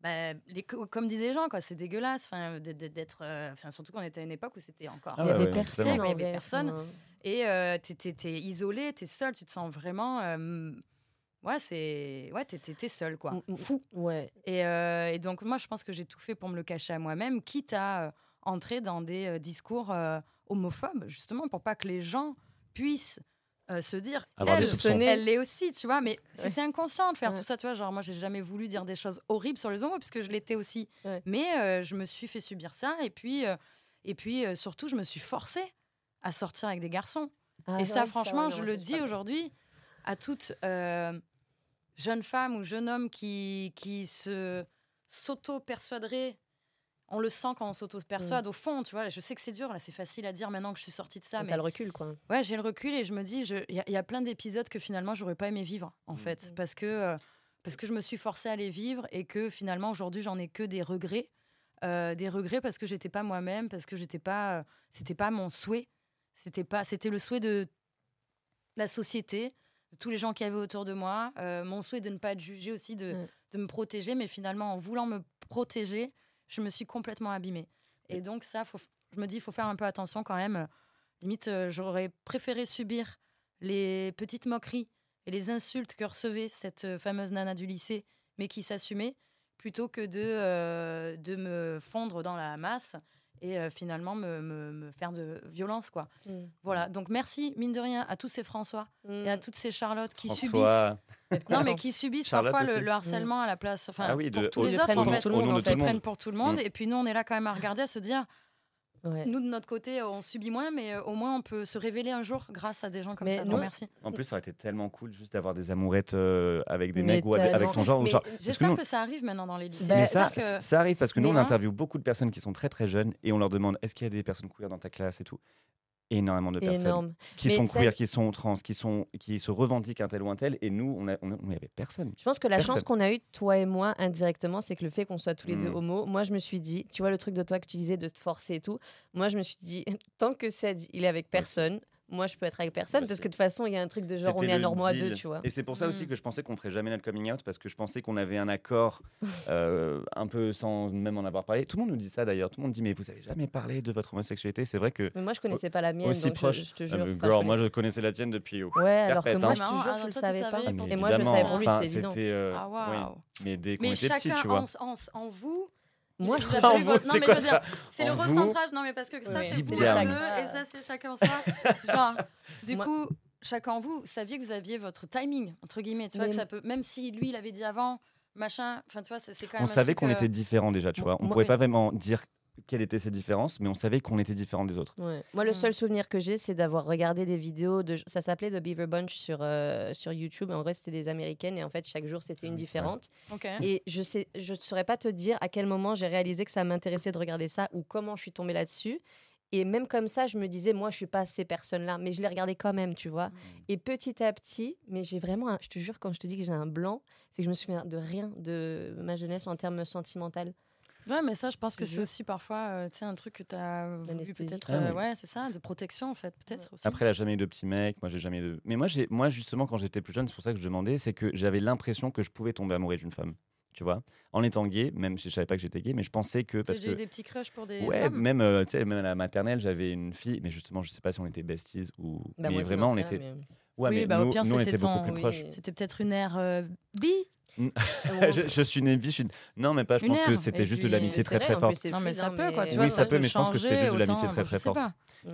bah, les, co- comme disaient les gens, quoi, c'est dégueulasse. Enfin, d'être, euh, enfin, surtout qu'on était à une époque où c'était encore. Ah Il y ouais, avait ouais, personne. Il y avait personne. Et euh, t'es, isolé, t'es seul, tu te sens vraiment. euh, ouais, c'est. Ouais, t'es, seul, quoi. Mm, mm. Fou. Ouais. Et, euh, et donc, moi, je pense que j'ai tout fait pour me le cacher à moi-même, quitte à euh, entrer dans des euh, discours euh, homophobes, justement, pour pas que les gens puissent. Euh, se dire, Avoir elle, elle l'est aussi, tu vois, mais c'était inconscient de faire Ouais. tout ça, tu vois. Genre, moi, j'ai jamais voulu dire des choses horribles sur les homos, puisque je l'étais aussi. Ouais. Mais euh, je me suis fait subir ça, et puis, euh, et puis euh, surtout, je me suis forcée à sortir avec des garçons. Ah, Et ça, franchement, je le dis aujourd'hui à toute euh, jeune femme ou jeune homme qui, qui se s'auto-persuaderait. On le sent quand on s'auto-persuade, au fond, tu vois. Je sais que c'est dur, là, c'est facile à dire maintenant que je suis sortie de ça. T'as Mais le recul, quoi. ouais, j'ai le recul et je me dis, je- il y, a- il y a plein d'épisodes que finalement, j'aurais pas aimé vivre, en fait. Mm. Parce que, euh, parce que je me suis forcée à les vivre et que finalement, aujourd'hui, j'en ai que des regrets. Euh, des regrets parce que j'étais pas moi-même, parce que j'étais pas, euh, c'était pas mon souhait, c'était pas, c'était le souhait de la société, de tous les gens qui avaient autour de moi, mon souhait de ne pas être jugée aussi, de, de me protéger, mais finalement en voulant me protéger, je me suis complètement abîmée. Et donc ça, faut, je me dis, il faut faire un peu attention quand même. Limite, euh, j'aurais préféré subir les petites moqueries et les insultes que recevait cette euh, fameuse nana du lycée, mais qui s'assumait, plutôt que de, euh, de me fondre dans la masse et euh, finalement me, me- me faire de violence. quoi. Mm. Voilà, donc merci, mine de rien, à tous ces François et à toutes ces Charlottes qui subissent... Non, mais qui subissent Charlotte parfois le, harcèlement à la place. Enfin, Ah oui, pour de- tous au- les autres, en pour fait. Ils prennent pour tout le monde. Mm. Et puis nous, on est là quand même à regarder, à se dire, Ouais. nous de notre côté, on subit moins, mais euh, au moins on peut se révéler un jour grâce à des gens comme Mais ça. merci. En plus, ça aurait été tellement cool juste d'avoir des amourettes euh, avec des Mais mecs ou avec, ton genre. que J'espère nous- que ça arrive maintenant dans les lycées. Bah, ça, que- ça arrive parce que nous, on interviewe beaucoup de personnes qui sont très très jeunes et on leur demande est-ce qu'il y a des personnes queer dans ta classe et tout. Énormément de personnes Énorme. qui Mais sont ça- queer, qui sont trans, qui, sont, qui se revendiquent un tel ou un tel. Et nous, on n'y avait personne. Je pense que la Personne. chance qu'on a eue, toi et moi, indirectement, c'est que le fait qu'on soit tous les deux Mm. homos, moi, je me suis dit, tu vois, le truc de toi que tu disais de te forcer et tout, moi, je me suis dit, *laughs* tant que Ced, il est avec personne, moi, je peux être avec personne, Moi parce que de toute façon, il y a un truc de genre, on est normo à deux, tu vois. Et c'est pour ça aussi Mm. que je pensais qu'on ferait jamais notre coming out parce que je pensais qu'on avait un accord *laughs* euh, un peu sans même en avoir parlé. Tout le monde nous dit ça d'ailleurs. Tout le monde dit mais vous avez jamais parlé de votre homosexualité. C'est vrai que Mais moi, je connaissais pas la mienne, aussi donc proche. je, te Ah, enfin, je moi je connaissais la tienne depuis. oh. Ouais, alors que moi, hein. je te jure, je Ah, le savais pas. Ah, mais Et moi, je le savais évidemment, pour lui, c'était évident. euh, Ah. Mais dès qu'on était petit, chacun tu vois. en vous. Moi, je vous, votre- non, c'est mais quoi je veux ça dire, C'est le recentrage. Non, mais parce que ça, c'est vous deux et ça, c'est chacun en soi. *laughs* Genre, du coup, chacun en vous, saviez que vous aviez votre timing, entre guillemets. Tu vois, que ça peut, même si lui, il avait dit avant, machin, enfin, tu vois, c'est quand même. On un savait qu'on euh, était différents déjà, tu vois. On moi- pouvait oui. pas vraiment dire quelles étaient ces différences, mais on savait qu'on était différents des autres. Ouais. Moi, le Mm. seul souvenir que j'ai, c'est d'avoir regardé des vidéos de. Ça s'appelait The Beaver Bunch sur, euh, sur YouTube. En vrai, c'était des américaines et en fait, chaque jour, c'était une Ouais. différente. Et je sais, je ne saurais pas te dire à quel moment j'ai réalisé que ça m'intéressait de regarder ça ou comment je suis tombée là-dessus. Et même comme ça, je me disais, moi, je suis pas ces personnes-là, mais je les regardais quand même, tu vois. Et petit à petit, mais j'ai vraiment, un- je te jure, quand je te dis que j'ai un blanc, c'est que je me souviens de rien de ma jeunesse en termes sentimental. Ouais, mais ça, je pense que c'est aussi parfois euh, tu sais, un truc que tu as peut-être. Ah euh, oui. ouais, c'est ça, de protection en fait, peut-être aussi. Après, elle a jamais eu de petit mec. Moi, j'ai jamais eu de. Mais moi, j'ai, moi, justement, quand j'étais plus jeune, c'est pour ça que je demandais, c'est que j'avais l'impression que je pouvais tomber amoureux d'une femme. Tu vois, en étant gay, même si je savais pas que j'étais gay, mais je pensais que Tu parce as eu que des petits crushs pour des ouais, femmes même euh, tu sais, même à la maternelle, j'avais une fille, mais justement, je sais pas si on était besties ou. Bah, mais vraiment, on était. mais- Ouais, Oui, mais bah, au nous, pire, nous, on c'était était beaucoup ton- plus oui. proches. C'était peut-être une ère euh, bi *laughs* *laughs* je, je suis bi, je suis- Non, mais pas. Je Une pense que c'était juste de l'amitié très très forte. Non, mais ça peut, quoi. Tu Oui, vois, ça peut, peut mais je pense que c'était juste de l'amitié très, très forte.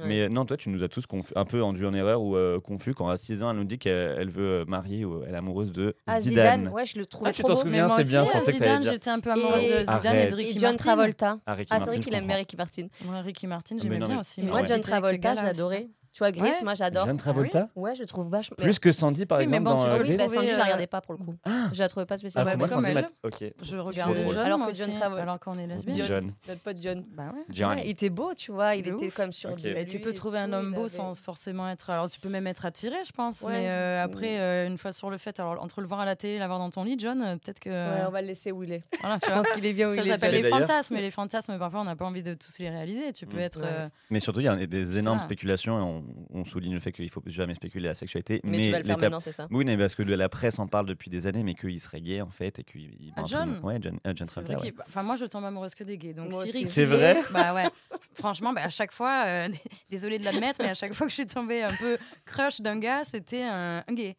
Mais euh, non, toi, tu nous as tous un peu enduit en erreur ou euh, confus quand à 6 ans, elle nous dit qu'elle elle veut euh, marier ou elle est amoureuse de Ah, Zidane. Zidane, ouais, je le trouvais Ah, tu trop t'en beau. souviens Mais moi c'est bien, Zidane, j'étais un peu amoureuse de Zidane et de Ricky John Martin. Travolta. Ah, Ricky Ah, c'est Martin, vrai qu'il aime bien comprends. Ricky Martin. Ouais, Ricky Martin, mais j'aimais bien aussi. Moi. John Travolta, j'adorais. Tu vois, Gris, Ouais. moi, j'adore. Jeanne Travolta Ouais, je trouve vachement. Plus que Sandy, par Oui, mais exemple, bon, tu dans peux euh, Oui, Glee bah, Sandy, je la euh, regardais pas pour le coup. Je la trouvais pas Ah, spécialement. pour moi, bah, Sandy, elle. m'a- Ok. Je regarde drôle. John, Alors que John Travolta- alors qu'on est lesbienne. John. Notre pote John. Bah ouais. Johnny. Ouais, il était beau, tu vois. Il De était ouf. comme sur Ok. du Et tu peux trouver un homme beau avait- sans forcément être. Alors, tu peux même être attiré, je pense. Ouais. Mais euh, après, euh, une fois sur le fait, alors entre le voir à la télé et l'avoir dans ton lit, John, euh, peut-être que. Ouais, on va le laisser où il est. Voilà, tu *laughs* Je vois. pense qu'il est bien où Ça il est. s'appelle Et les fantasmes. Et les fantasmes, parfois, on n'a pas envie de tous les réaliser. Tu peux Mm. être. Mais surtout, il y a des énormes ça. spéculations on, on souligne le fait qu'il faut jamais spéculer la sexualité. Mais tu vas le faire maintenant, c'est ça Oui, mais parce que la presse en parle depuis des années, mais qu'il serait gay en fait et qu'il. il- Ah, John Ouais, John, euh, John Travolta, ouais. Enfin, moi, je tombe amoureuse que des gays. Donc, C'est est vrai gay, Bah ouais. *laughs* Franchement, bah, à chaque fois, euh, *laughs* désolée de l'admettre, mais à chaque fois que je suis tombée un peu crush d'un gars, c'était un, un gay.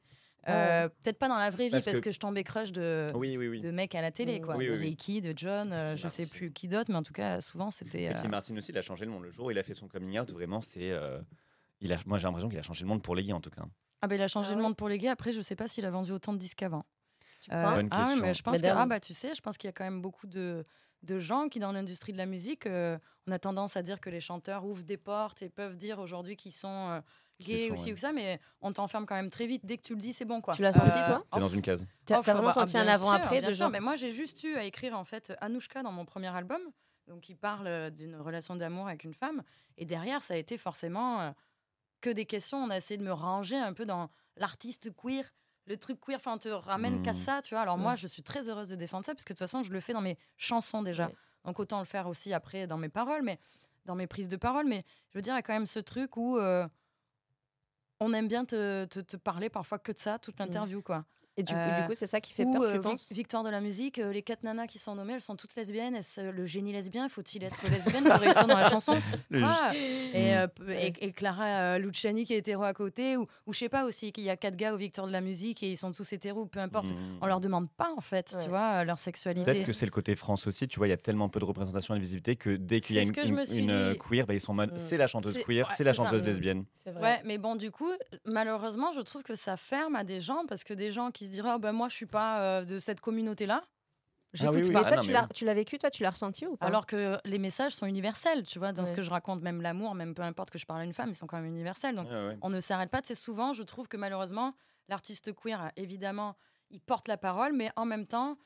Euh, Peut-être pas dans la vraie vie, Parce parce, que- que... je tombais crush de, Oui, oui, oui. de mecs à la télé, quoi. Oui, de. Ricky, de John, euh, je sais plus qui d'autre, mais en tout cas, souvent, c'était. Ricky euh, Martin aussi, il a changé le monde. Le jour où il a fait son coming out, vraiment, c'est. Euh, il a, moi, j'ai l'impression qu'il a changé le monde pour les gays en tout cas. Ah, bah, il a changé Ah le monde pour les gays. Après, je sais pas s'il a vendu autant de disques avant. Crois Bonne ah question. mais je pense que, ah bah tu sais, je pense qu'il y a quand même beaucoup de, de gens qui, dans l'industrie de la musique, euh, on a tendance à dire que les chanteurs ouvrent des portes et peuvent dire aujourd'hui qu'ils sont euh, gays sont, aussi ouais. ou ça, mais on t'enferme quand même très vite. Dès que tu le dis, c'est bon quoi. Tu l'as senti, Euh, toi T'es dans une case. Tu as Oh, vraiment bah, senti ah, un avant-après de genre. mais moi j'ai juste eu à écrire en fait Anouchka dans mon premier album, donc qui parle euh, d'une relation d'amour avec une femme, et derrière ça a été forcément euh, que des questions. On a essayé de me ranger un peu dans l'artiste queer, le truc queer. Enfin, on te ramène qu'à Mm. ça, tu vois. Alors moi, je suis très heureuse de défendre ça parce que de toute façon, je le fais dans mes chansons déjà. Ouais. Donc autant le faire aussi après dans mes paroles, mais dans mes prises de parole. Mais je veux dire, il y a quand même ce truc où euh, on aime bien te, te- te parler parfois que de ça toute l'interview, quoi. Et du, Euh, du coup, c'est ça qui fait Ou peur, euh, tu penses? Victoire de la musique, euh, les quatre nanas qui sont nommées, elles sont toutes lesbiennes. Est-ce, le génie lesbien, faut-il être lesbienne pour réussir dans la chanson? *laughs* Quoi? et, euh, Clara euh, Luciani qui est hétéro à côté, ou, ou je sais pas aussi qu'il y a quatre gars au Victoire de la musique et ils sont tous hétéros, peu importe. Mm. On leur demande pas en fait, Ouais. tu vois, leur sexualité. Peut-être que c'est le côté France aussi, tu vois, il y a tellement peu de représentation et de visibilité que dès qu'il y a une, dit. queer, bah, ils sont en mode Mm. c'est la chanteuse queer, ouais, c'est la ça. chanteuse Mm. lesbienne. C'est vrai. Ouais, mais bon, du coup, malheureusement, je trouve que ça ferme à des gens parce que des gens qui se diraient, oh, ben moi, je suis pas euh, de cette communauté-là. J'écoute oui, oui. pas. Mais Ah toi, non, tu mais l'as oui. tu l'as vécu, toi, tu l'as ressenti ou pas? Alors que les messages sont universels, tu vois, dans ce que je raconte, même l'amour, même peu importe que je parle à une femme, ils sont quand même universels. Donc, Ouais, ouais. on ne s'arrête pas. C'est souvent, je trouve que malheureusement, l'artiste queer, évidemment, il porte la parole, mais en même temps,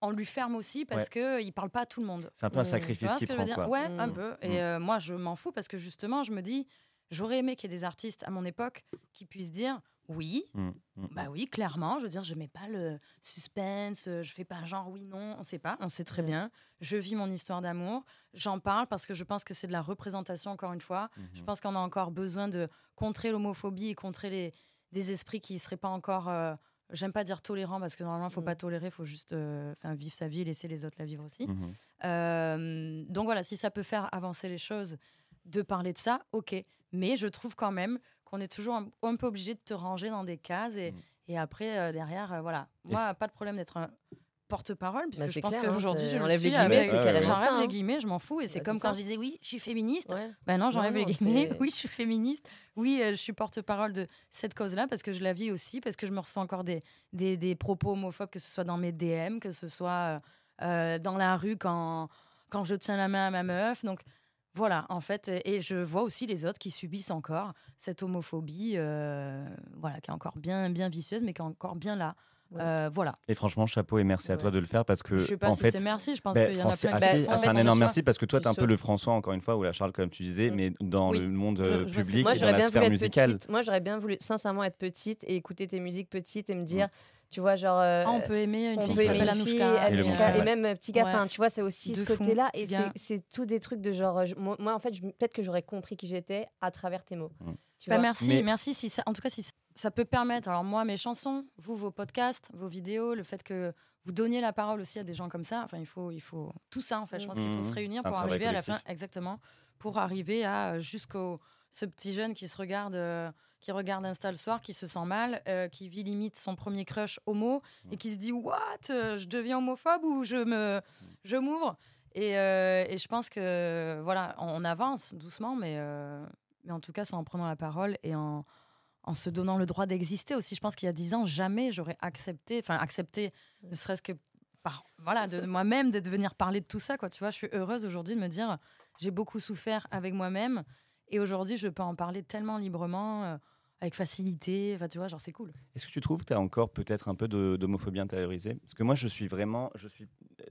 on lui ferme aussi parce Ouais. que il parle pas à tout le monde. C'est un peu un Mm. Sacrifice qu'il prend. dire Quoi. Ouais, un Mm. peu. Mm. Et euh, moi, je m'en fous parce que justement, je me dis, j'aurais aimé qu'il y ait des artistes à mon époque qui puissent dire oui, Mm, mm, bah oui, clairement. Je veux dire, je mets pas le suspense, euh, je fais pas genre oui, non, on sait pas, on sait très Ouais. bien. Je vis mon histoire d'amour, j'en parle parce que je pense que c'est de la représentation, encore une fois. Je pense qu'on a encore besoin de contrer l'homophobie et contrer les, des esprits qui seraient pas encore. euh, J'aime pas dire tolérants parce que normalement, il faut pas tolérer, il faut juste euh, vivre sa vie et laisser les autres la vivre aussi. Euh, donc voilà, si ça peut faire avancer les choses de parler de ça, ok. Mais je trouve quand même qu'on est toujours un, un peu obligé de te ranger dans des cases et, Mm. et après, euh, derrière, euh, voilà. Moi, pas de problème d'être un porte-parole, puisque Bah, je pense clair, hein, qu'aujourd'hui, je enlève les guillemets, avec- c'est carrément J'enlève ça, hein. les guillemets, je m'en fous. Et c'est Bah, comme quand ça. je disais oui, je suis féministe. Ouais. Ben non, j'enlève les guillemets. *laughs* Oui, je suis féministe. Oui, euh, je suis porte-parole de cette cause-là parce que je la vis aussi, parce que je me reçois encore des, des, des propos homophobes, que ce soit dans mes DM, que ce soit dans la rue quand, quand je tiens la main à ma meuf. Donc voilà, en fait, et je vois aussi les autres qui subissent encore cette homophobie, euh, voilà, qui est encore bien, bien vicieuse, mais qui est encore bien là. Euh, voilà. Et franchement, chapeau et merci à Ouais. toi de le faire parce que je sais pas en si fait, c'est merci, je pense Ben, qu'il y en a plein ah qui c'est un énorme merci parce que toi, tu t'es un peu le François, encore une fois, ou la Charles, comme tu disais, Mm. mais dans Oui. le monde Je- euh, je public Moi, et dans j'aurais la bien voulu sphère musicale. petite. Moi, j'aurais bien voulu sincèrement être petite et écouter tes musiques petites et me dire, tu vois, genre. euh, Ah, on peut aimer une fille qui s'appelle Anouchka. Et même petit gars. Ouais. Enfin, tu vois, c'est aussi De ce côté-là. Et c'est tout des trucs de genre. je- moi, en fait, je- peut-être que j'aurais compris qui j'étais à travers tes mots. Mm. Tu Bah, vois merci, Mais- merci. Si ça, en tout cas, si ça- ça peut permettre, alors moi, mes chansons, vous, vos podcasts, vos vidéos, le fait que vous donniez la parole aussi à des gens comme ça, enfin, il faut, il faut tout ça, en fait. Je pense qu'il faut se Mhm. réunir pour arriver à la fin, exactement, pour arriver à euh, jusqu'au ce petit jeune qui se regarde, euh, qui regarde Insta le soir, qui se sent mal, euh, qui vit limite son premier crush homo et qui se dit what, je deviens homophobe ou je me, je m'ouvre? Et, euh, et je pense que voilà, on avance doucement, mais, euh, mais en tout cas, c'est en prenant la parole et en, en se donnant le droit d'exister aussi. Je pense qu'il y a dix ans, jamais j'aurais accepté, enfin accepté, ne serait-ce que voilà, de *laughs* moi-même, de venir parler de tout ça. Quoi. Tu vois, je suis heureuse aujourd'hui de me dire, j'ai beaucoup souffert avec moi-même et aujourd'hui, je peux en parler tellement librement, euh, avec facilité. Enfin, tu vois, genre, c'est cool. Est-ce que tu trouves que tu as encore peut-être un peu d'homophobie intériorisée? Parce que moi, je suis vraiment je suis euh,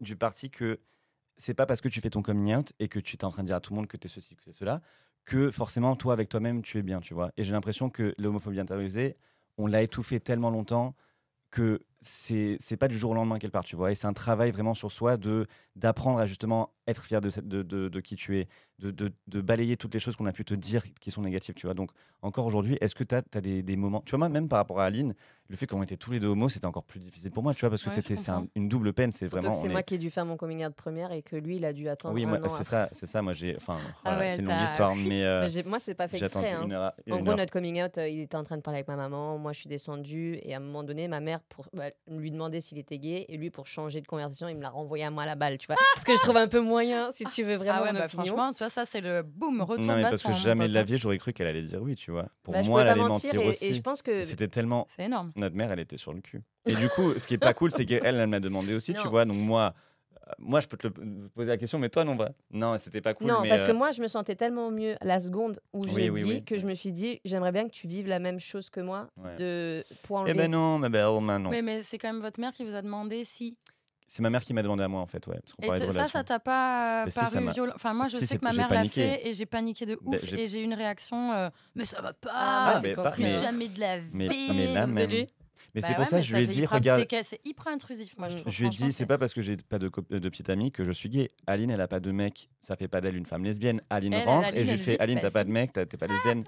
du parti que c'est pas parce que tu fais ton coming out et que tu es en train de dire à tout le monde que tu es ceci, que c'est cela, que forcément, toi, avec toi-même, tu es bien, tu vois. Et j'ai l'impression que l'homophobie intériorisée, on l'a étouffée tellement longtemps que c'est c'est pas du jour au lendemain qu'elle part, tu vois. Et c'est un travail vraiment sur soi de d'apprendre à justement être fier de, cette- de, de, qui tu es, de, de, balayer toutes les choses qu'on a pu te dire qui sont négatives, tu vois. Donc, encore aujourd'hui, est-ce que tu as, des, des moments, tu vois, même par rapport à Aline, le fait qu'on était tous les deux homos, c'était encore plus difficile pour moi, tu vois, parce que Ouais, c'était c'est un- une double peine, c'est vraiment. c'est moi est- qui ai dû faire mon coming out première et que lui, il a dû attendre Oui, c'est ça, c'est ça, moi j'ai. Enfin, Ah voilà, ouais, c'est une longue histoire, *laughs* mais. euh, moi, c'est pas fait exprès. hein. une heure. En gros, heure. notre coming out, euh, il était en train de parler avec ma maman. Moi, je suis descendue. Et à un moment donné, ma mère, pour bah, lui demander s'il était gay, et lui, pour changer de conversation, il me l'a renvoyé à moi à la balle, tu vois. Parce que je trouve un peu moyen, si tu veux vraiment ah ouais, mon bah, opinion. franchement, tu vois, ça, c'est le boum, retour Non, mais parce que jamais de la vie, j'aurais cru qu'elle allait dire oui, tu vois. Pour Bah, moi, elle allait mentir. aussi. et je pense que. Et C'était tellement. C'est énorme. Notre mère, elle était sur le cul. Et du coup, ce qui est pas cool, c'est qu'elle, elle m'a demandé aussi, tu vois. Donc moi, euh, moi, je peux te le- poser la question, mais toi, non, bah, non, c'était pas cool. non, mais, parce que euh, moi, je me sentais tellement mieux la seconde où j'ai oui, dit oui. que je me suis dit, j'aimerais bien que tu vives la même chose que moi, ouais. de pour Eh enlever. ben non, ma belle, non. Oui, mais c'est quand même votre mère qui vous a demandé si. C'est ma mère qui m'a demandé à moi, en fait, ouais. Parce qu'on Et parlait de t- ça, ça t'a pas euh, si, paru violent? Enfin, moi, je Si, sais que ma mère l'a fait et j'ai paniqué de Ben, ouf. et j'ai eu une réaction, euh, mais ça va pas. Ah, Ah, c'est mais pas- contraire. mais- jamais de la vie. Mais, mais là, C'est même. Mais Bah c'est pour ouais, ça que je lui ai dit, hyper- regarde, c'est hyper intrusif, moi, je trouve. Je lui ai dit, c'est pas parce que j'ai pas de, cop- de petite amie que je suis gay. Aline, elle a pas de mec, ça fait pas d'elle une femme lesbienne. Aline Elle, elle, rentre Aline, et je lui fais Aline, bah t'as pas de mec, t'es pas *laughs* lesbienne.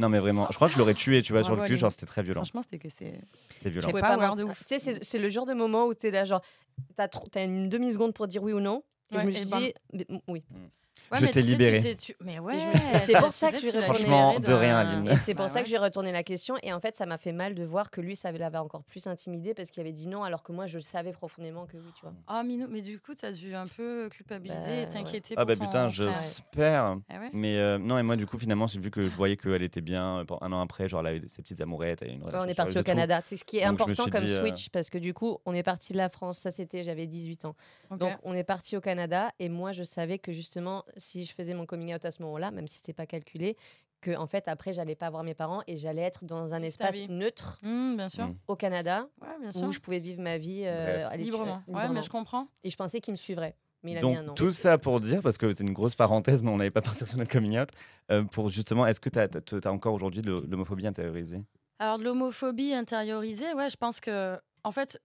Non, mais vraiment, je crois que je l'aurais tué, tu vois, sur le cul. Genre, c'était très violent. Franchement, c'était que c'est. C'était violent. Pas de mentir. ouf. Tu sais, c'est- c'est le genre de moment où tu es là, genre, t'as une demi-seconde pour dire oui ou non. Et je me suis dit, mais- mm, oui. Ouais, Je mais t'ai tu sais, tu libéré. tu- Mais ouais. c'est pour ça que je l'as Franchement, de rien, Aline. Et c'est pour Bah ça que j'ai retourné la question. Et en fait, ça m'a fait mal de voir que lui, ça l'avait encore plus intimidé parce qu'il avait dit non, alors que moi, je le savais profondément que oui, tu vois. Ah, Minou, mais du coup, t'as dû un peu culpabiliser Bah, et t'inquiéter. Ah, bah ton putain, frère. j'espère. Ah ouais Mais euh, non, et moi, du coup, finalement, c'est vu que je voyais qu'elle était bien euh, un an après, genre, elle avait ses petites amourettes. elle a une Ouais, relation on est parti au. Canada. C'est ce qui est Donc, important comme dit, euh, switch parce que du coup, on est parti de la France. Ça, c'était, j'avais 18 ans. Donc, on est parti au Canada et moi, je savais que justement, si je faisais mon coming out à ce moment-là, même si c'était pas calculé, que en fait, après, j'allais pas voir mes parents et j'allais être dans un espace vie. neutre Mmh, bien sûr. Mm. au Canada Ouais, bien sûr. où je pouvais vivre ma vie euh, à Librement. Ouais, mais je comprends. Et je pensais qu'il me suivrait. Mais il a Donc, mis un an. tout ça pour dire, parce que c'est une grosse parenthèse, mais on n'avait pas *laughs* partir sur notre coming out, euh, pour justement, est-ce que tu as, encore aujourd'hui de l'homophobie intériorisée? Alors, de l'homophobie intériorisée, ouais, je pense que, en fait,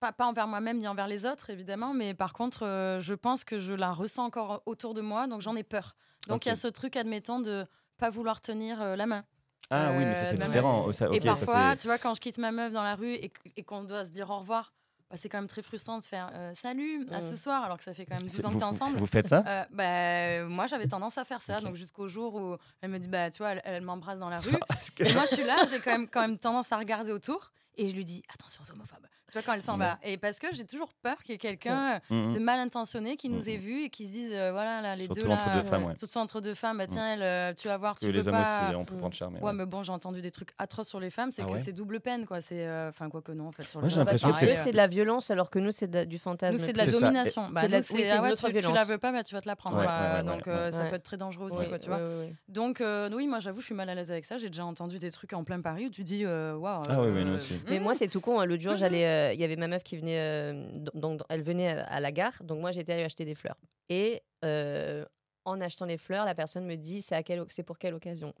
pas, pas envers moi-même ni envers les autres, évidemment, mais par contre, euh, je pense que je la ressens encore autour de moi, donc j'en ai peur. Donc, il y a ce truc, admettons, de pas vouloir tenir euh, la main. Ah oui, mais ça Euh, c'est différent. Oh, ça- et ok, ça, parfois, c'est- tu vois, quand je quitte ma meuf dans la rue et, qu- et qu'on doit se dire au revoir, bah, c'est quand même très frustrant de faire euh, salut à ce soir, alors que ça fait quand même 12 c'est- ans que vous, t'es ensemble. vous faites ça Euh, bah, moi, j'avais tendance à faire ça, donc jusqu'au jour où elle me dit, bah, tu vois, elle, elle m'embrasse dans la *laughs* rue. Et moi, je suis là, j'ai quand même, quand même tendance à regarder autour et je lui dis attention aux homophobes. Tu vois, quand elle s'en Ouais. va. Et parce que j'ai toujours peur qu'il y ait quelqu'un Mhm. de mal intentionné qui nous Mhm. ait vus et qui se dise euh, voilà, là, les Surtout deux. entre là, deux femmes, ouais. Surtout entre deux femmes, bah tiens, elle, euh, tu vas voir, Que tu les veux hommes pas. aussi, on peut prendre cher. Mais Ouais, ouais. mais bon, j'ai entendu des trucs atroces sur les femmes, c'est Ah que c'est double peine, quoi. C'est, euh, enfin, quoi que non, en fait, sur Moi, les j'ai l'impression Parce que que c'est de la violence, alors que nous, c'est du fantasme. nous, c'est de la domination. Bah, c'est de la- c'est ah tu, la violence. veux pas, bah, tu vas te la prendre. Donc, euh, ça peut être très dangereux aussi, quoi, tu vois. Donc, euh, oui, moi, j'avoue, je suis mal à l'aise avec ça. J'ai déjà entendu des trucs en plein Paris où tu dis, euh, waouh. Ah oui, oui, euh, nous aussi. Mais hmm, moi, c'est tout con. L'autre jour, j'allais, euh, y avait ma meuf qui venait, euh, donc elle venait à à la gare, donc moi j'étais allée acheter des fleurs. Et euh, en achetant les fleurs, la personne me dit c'est c'est pour quelle occasion?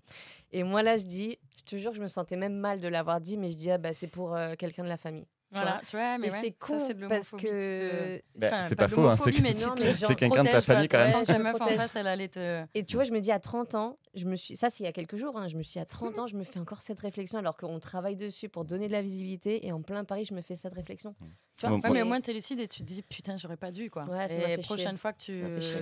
Et moi là, je dis, je te jure, je me sentais même mal de l'avoir dit, mais je dis ah bah c'est pour euh, quelqu'un de la famille. Voilà, tu vois, mais ouais, c'est con parce te- que Bah, c'est pas pas faux, hein, c'est quelqu'un de ta famille, quand même. sens que la Je meuf en face, elle allait te. Et tu vois, je me dis à 30 ans, je me suis ça c'est il y a quelques jours, hein, je me suis à 30 ans, je me fais encore cette réflexion alors qu'on travaille dessus pour donner de la visibilité et en plein Paris, je me fais cette réflexion. Tu vois, Bon, Ouais, c'est- mais au moins, t'es lucide et tu te dis, putain, j'aurais pas dû, quoi. Ouais, ça et prochaine chier. fois que tu,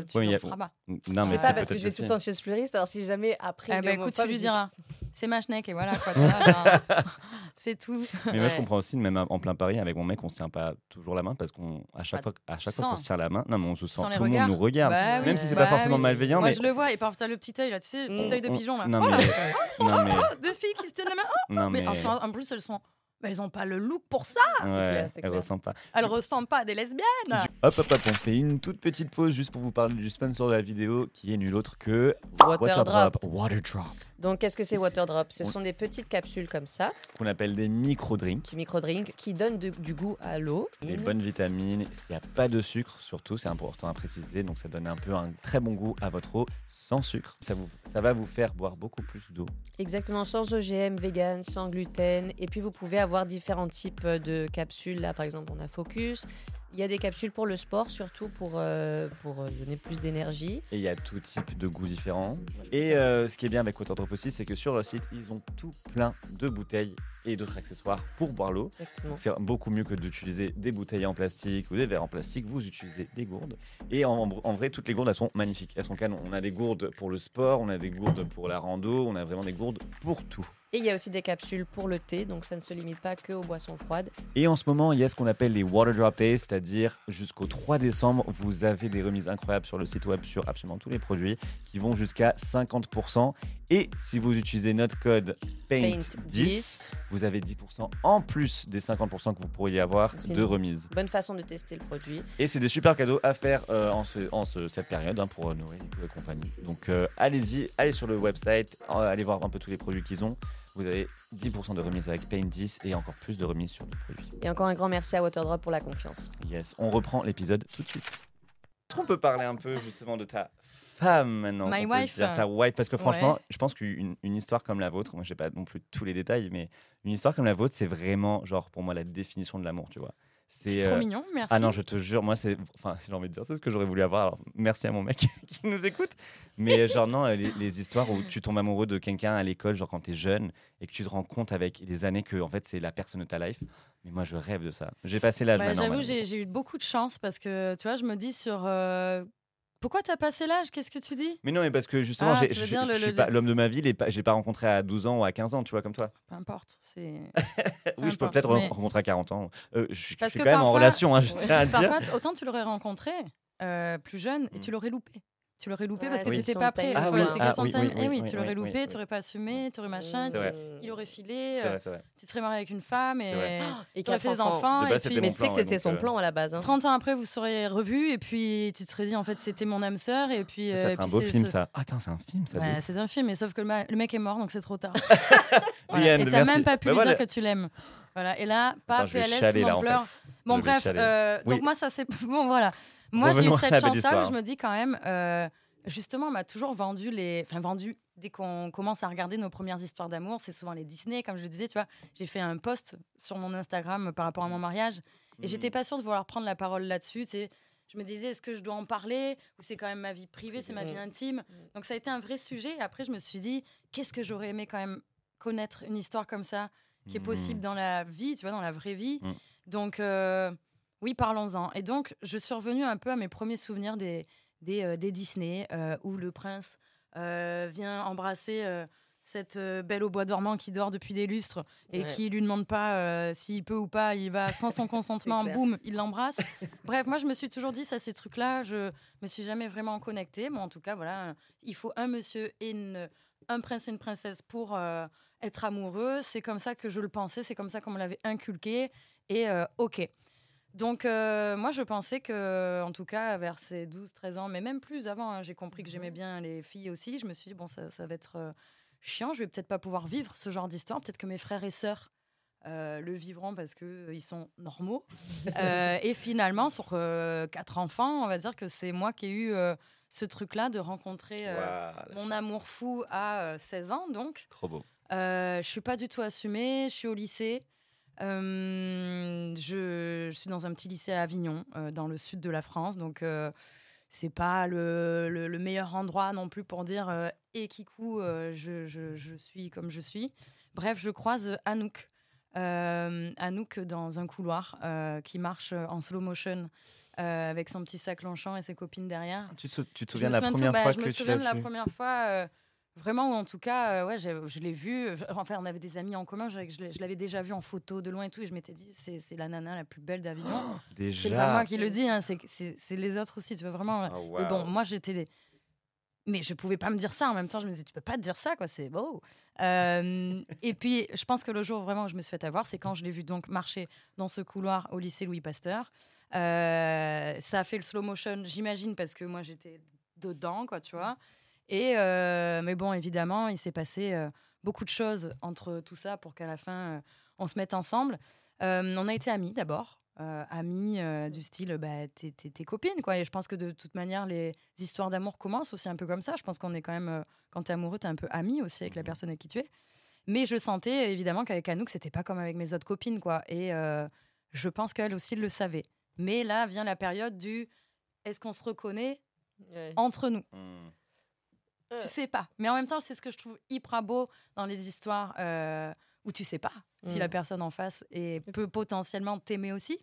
tu Ouais, le a- feras pas. Non, je mais sais c'est pas parce que je vais tout le temps chez ce fleuriste, alors si jamais après Ah bah écoute, tu lui je diras. C'est ma schneck et voilà, quoi. *laughs* tu *laughs* c'est tout. Mais moi, je comprends aussi, même en plein Paris, avec mon mec, on se tient pas toujours la main parce qu'on, à chaque Bah, fois, à chaque tu fois qu'on se tient la main, non, mais on se sent, tout le monde nous regarde. Bah même si c'est bah pas forcément oui. malveillant, Moi, mais. je le vois, et parfois, t'as le petit œil, là, tu sais, le petit œil de on- pigeon, là. Non, Oh non, mais. Deux filles qui se tiennent la main. Non, Mais en plus, elles sont. Mais elles ont pas le look pour ça. Ouais, clair, c'est elle clair. ressent pas. Elles ressemblent pas à des lesbiennes. Hop, hop, hop, on fait une toute petite pause juste pour vous parler du sponsor de la vidéo qui est nul autre que Waterdrop. Waterdrop, Donc qu'est-ce que c'est Waterdrop? Ce sont des petites capsules comme ça, qu'on appelle des micro-drinks. qui micro-drink, qui donnent de- du goût à l'eau. Des bonnes vitamines, s'il n'y a pas de sucre, surtout, c'est important à préciser, donc ça donne un peu un très bon goût à votre eau sans sucre. Ça, vous, ça va vous faire boire beaucoup plus d'eau. Exactement, sans OGM, vegan, sans gluten. Et puis vous pouvez avoir différents types de capsules. Là, par exemple, on a Focus. Il y a des capsules pour le sport, surtout pour, euh, pour euh, donner plus d'énergie. Et il y a tout type de goûts différents. Et euh, ce qui est bien avec Waterdrop aussi, c'est que sur leur site, ils ont tout plein de bouteilles et d'autres accessoires pour boire l'eau. C'est beaucoup mieux que d'utiliser des bouteilles en plastique ou des verres en plastique. Vous utilisez des gourdes. Et en, en vrai, toutes les gourdes, elles sont magnifiques. Elles sont canon. On a des gourdes pour le sport, on a des gourdes pour la rando, on a vraiment des gourdes pour tout. Et il y a aussi des capsules pour le thé, donc ça ne se limite pas que aux boissons froides. Et en ce moment, il y a ce qu'on appelle les Water Drop Days, c'est-à-dire jusqu'au 3 décembre, vous avez des remises incroyables sur le site web sur absolument tous les produits qui vont jusqu'à 50%. Et si vous utilisez notre code Paint PAINT10, 10. Vous avez 10% en plus des 50% que vous pourriez avoir de une- remise. Bonne façon de tester le produit. Et c'est des super cadeaux à faire euh, en, ce- en ce- cette période hein, pour Noël et compagnie. Donc euh, allez-y, allez sur le website, euh, allez voir un peu tous les produits qu'ils ont. Vous avez 10% de remise avec Paint 10 et encore plus de remise sur d'autres produits. Et encore un grand merci à Waterdrop pour la confiance. Yes, on reprend l'épisode tout de suite. Est-ce qu'on peut parler un peu justement de ta femme maintenant My wife. dire, Ta wife, parce que franchement, Ouais. je pense qu'une une histoire comme la vôtre, moi je sais pas non plus tous les détails, mais une histoire comme la vôtre, c'est vraiment genre pour moi la définition de l'amour, tu vois. C'est euh, trop mignon, merci. Ah non, je te jure, moi, c'est. Enfin, si j'ai envie de dire, c'est ce que j'aurais voulu avoir. Alors, merci à mon mec *laughs* qui nous écoute. Mais genre, non, les, les histoires où tu tombes amoureux de quelqu'un à l'école, genre quand t'es jeune, et que tu te rends compte avec les années que, en fait, c'est la personne de ta life. Mais moi, je rêve de ça. J'ai passé l'âge Ouais, maintenant. J'avoue, j'ai j'ai eu beaucoup de chance parce que, tu vois, je me dis sur. euh, Pourquoi t'as passé l'âge? Qu'est-ce que tu dis? Mais non, mais parce que justement, Ah, je suis le- pas l'homme de ma vie, pas- j'ai pas rencontré à 12 ans ou à 15 ans, tu vois, comme toi. Peu importe. C'est. *laughs* oui, je peux peut-être mais- rencontrer à 40 ans. Euh, je Parce suis que quand même en parfois- relation, hein, je *laughs* tiens à dire. Parfois, autant tu l'aurais rencontré euh, plus jeune et Mm. tu l'aurais loupé. Tu l'aurais loupé Ouais, parce que tu n'étais pas prêt. Ah oui, c'est ah oui, oui, Eh oui, oui, tu l'aurais loupé, oui. tu n'aurais pas assumé, tu aurais machin. Tu- vrai. Il aurait filé, euh, tu te serais marié avec une femme et. *gasps* Et tu aurais fait des enfants. Et puis, Mais tu sais que c'était son euh, plan à la base. hein. 30 ans après, vous serez revus et puis tu te serais dit en fait c'était mon âme sœur et puis. Ça euh, un beau film, ça. Ah, Attends, c'est un film, ça. c'est un film, mais sauf que le, mec est mort donc c'est trop tard. *laughs* Et t'as merci. même pas pu lui dire que tu l'aimes. Voilà. Et là, pas PLS, tout le monde en pleure. Bon, bref, euh, Oui. donc moi, ça c'est. *laughs* Bon, voilà. Moi, j'ai eu cette chance-là où je me dis quand même, euh, justement, on m'a toujours vendu les. Enfin, vendu, dès qu'on commence à regarder nos premières histoires d'amour, c'est souvent les Disney, comme je le disais, tu vois. J'ai fait un post sur mon Instagram par rapport à mon mariage et Mm. j'étais pas sûre de vouloir prendre la parole là-dessus, tu sais. Je me disais, est-ce que je dois en parler ou c'est quand même ma vie privée, c'est ma vie intime? Donc ça a été un vrai sujet. Et après, je me suis dit, qu'est-ce que j'aurais aimé quand même connaître une histoire comme ça, qui est possible dans la vie, tu vois, dans la vraie vie? Mm. Donc, euh, oui, parlons-en. Et donc, je suis revenue un peu à mes premiers souvenirs des, des, euh, des Disney, euh, où le prince vient embrasser cette belle au bois dormant qui dort depuis des lustres et Ouais. qui lui demande pas s'il peut ou pas, il va sans son *laughs* consentement, boum, il l'embrasse. Bref, moi, je me suis toujours dit, ça, ces trucs-là, je me suis jamais vraiment connectée. Bon, en tout cas, voilà, il faut un monsieur et une, un prince et une princesse pour être amoureux. C'est comme ça que je le pensais, c'est comme ça qu'on me l'avait inculqué. Et euh, ok. Donc, euh, moi, je pensais que, en tout cas, vers ces 12-13 ans, mais même plus avant, hein, j'ai compris que j'aimais bien les filles aussi. Je me suis dit, bon, ça, ça va être euh, chiant, je vais peut-être pas pouvoir vivre ce genre d'histoire. Peut-être que mes frères et sœurs euh, le vivront parce qu'ils sont normaux. *laughs* Et finalement, sur quatre enfants, on va dire que c'est moi qui ai eu ce truc-là de rencontrer mon amour fou à euh, 16 ans, donc. Trop beau. Je suis pas du tout assumée, je suis au lycée. Euh, je, je suis dans un petit lycée à Avignon, euh, dans le sud de la France, donc euh, c'est pas le, le- le meilleur endroit non plus pour dire euh, et kikou, je, je- je suis comme je suis. Bref, je croise Anouk, Anouk dans un couloir qui marche en slow motion avec son petit sac Longchamp et ses copines derrière. Tu te, sou- tu te Je souviens me de la de tout, première bah, fois je que me tu souviens de la première fois, vraiment, ou en tout cas, euh, ouais, je l'ai vu. euh, Enfin, on avait des amis en commun, je, je je l'avais déjà vu en photo de loin et tout, et je m'étais dit, c'est la nana la plus belle d'Avignon. Déjà. c'est pas moi qui le dis, hein, c'est les autres aussi, tu vois, vraiment. Ah, Mais bon, moi, j'étais. Mais je pouvais pas me dire ça en même temps. Je me disais, tu peux pas te dire ça, quoi. C'est beau. Euh, et puis, je pense que le jour vraiment où je me suis fait avoir, c'est quand je l'ai vu donc marcher dans ce couloir au lycée Louis Pasteur. Euh, ça a fait le slow motion, j'imagine, parce que moi, j'étais dedans, quoi, tu vois. Et euh, mais bon, évidemment, il s'est passé euh, beaucoup de choses entre tout ça pour qu'à la fin, euh, on se mette ensemble. Euh, on a été amis d'abord. Euh, amis euh, du style bah, t'es, t'es- t'es copine quoi et je pense que de toute manière les histoires d'amour commencent aussi un peu comme ça je pense qu'on est quand même euh, quand t'es amoureux t'es un peu ami aussi avec la personne avec qui tu es mais je sentais évidemment qu'avec Anouk c'était pas comme avec mes autres copines quoi et euh, je pense qu'elle aussi le savait mais là vient la période du est-ce qu'on se reconnaît Ouais. entre nous? Hmm. Euh. tu sais pas. Mais en même temps, c'est ce que je trouve hyper beau dans les histoires euh, où tu sais pas si Mm. la personne en face est, peut potentiellement t'aimer aussi.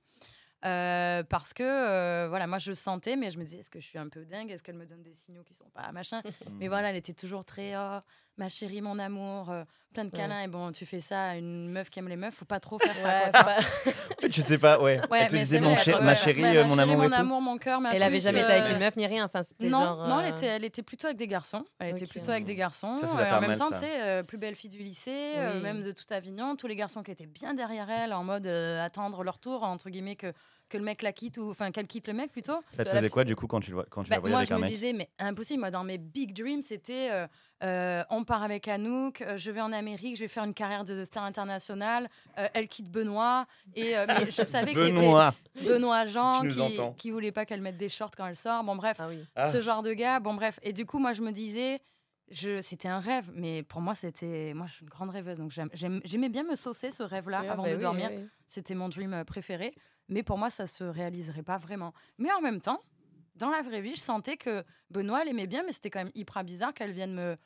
Euh, parce que euh, voilà, moi je sentais, mais je me disais, est-ce que je suis un peu dingue? Est-ce qu'elle me donne des signaux qui sont pas machin? *laughs* Mais voilà, elle était toujours très, oh, ma chérie, mon amour, euh, plein de Ouais. câlins. Et bon, tu fais ça à une meuf qui aime les meufs, faut pas trop faire ça. Quoi, pas- *laughs* Tu sais pas, ouais. Ouais, Elle te disait mon ma chérie, Ouais, euh, ma mon chérie, amour et mon tout. amour, mon cœur, ma Elle avait jamais été avec euh, une meuf ni rien. Enfin, c'était non, genre. non, elle était, elle était plutôt avec des garçons. Elle était plutôt avec des garçons. Ça, ça Euh, en même mal, temps, tu sais, euh, plus belle fille du lycée, euh, Oui. même de tout Avignon, tous les garçons qui étaient bien derrière elle, en mode euh, attendre leur tour, entre guillemets, que, que le mec la quitte, ou enfin qu'elle quitte le mec plutôt. Ça te faisait quoi du coup quand tu, le vois- quand tu bah, la voyais moi, avec je un me mec disais, mais impossible. Moi, dans mes big dreams, c'était euh, euh, on part avec Anouk, euh, je vais en Amérique, je vais faire une carrière de star internationale. euh, elle quitte Benoît. Et, euh, mais je *laughs* savais que c'était Benoît Benoît Jean qui, qui voulait pas qu'elle mette des shorts quand elle sort. Bon, bref, Ah oui. Ah. ce genre de gars. Bon, bref. Et du coup, moi, je me disais, je, c'était un rêve, mais pour moi, c'était. Moi, je suis une grande rêveuse, donc j'aime- j'aime- j'aimais bien me saucer ce rêve-là Oui, avant bah de oui, dormir. oui. C'était mon dream préféré. Mais pour moi, ça se réaliserait pas vraiment. Mais en même temps, dans la vraie vie, je sentais que Benoît l'aimait bien, mais c'était quand même hyper bizarre qu'elle vienne me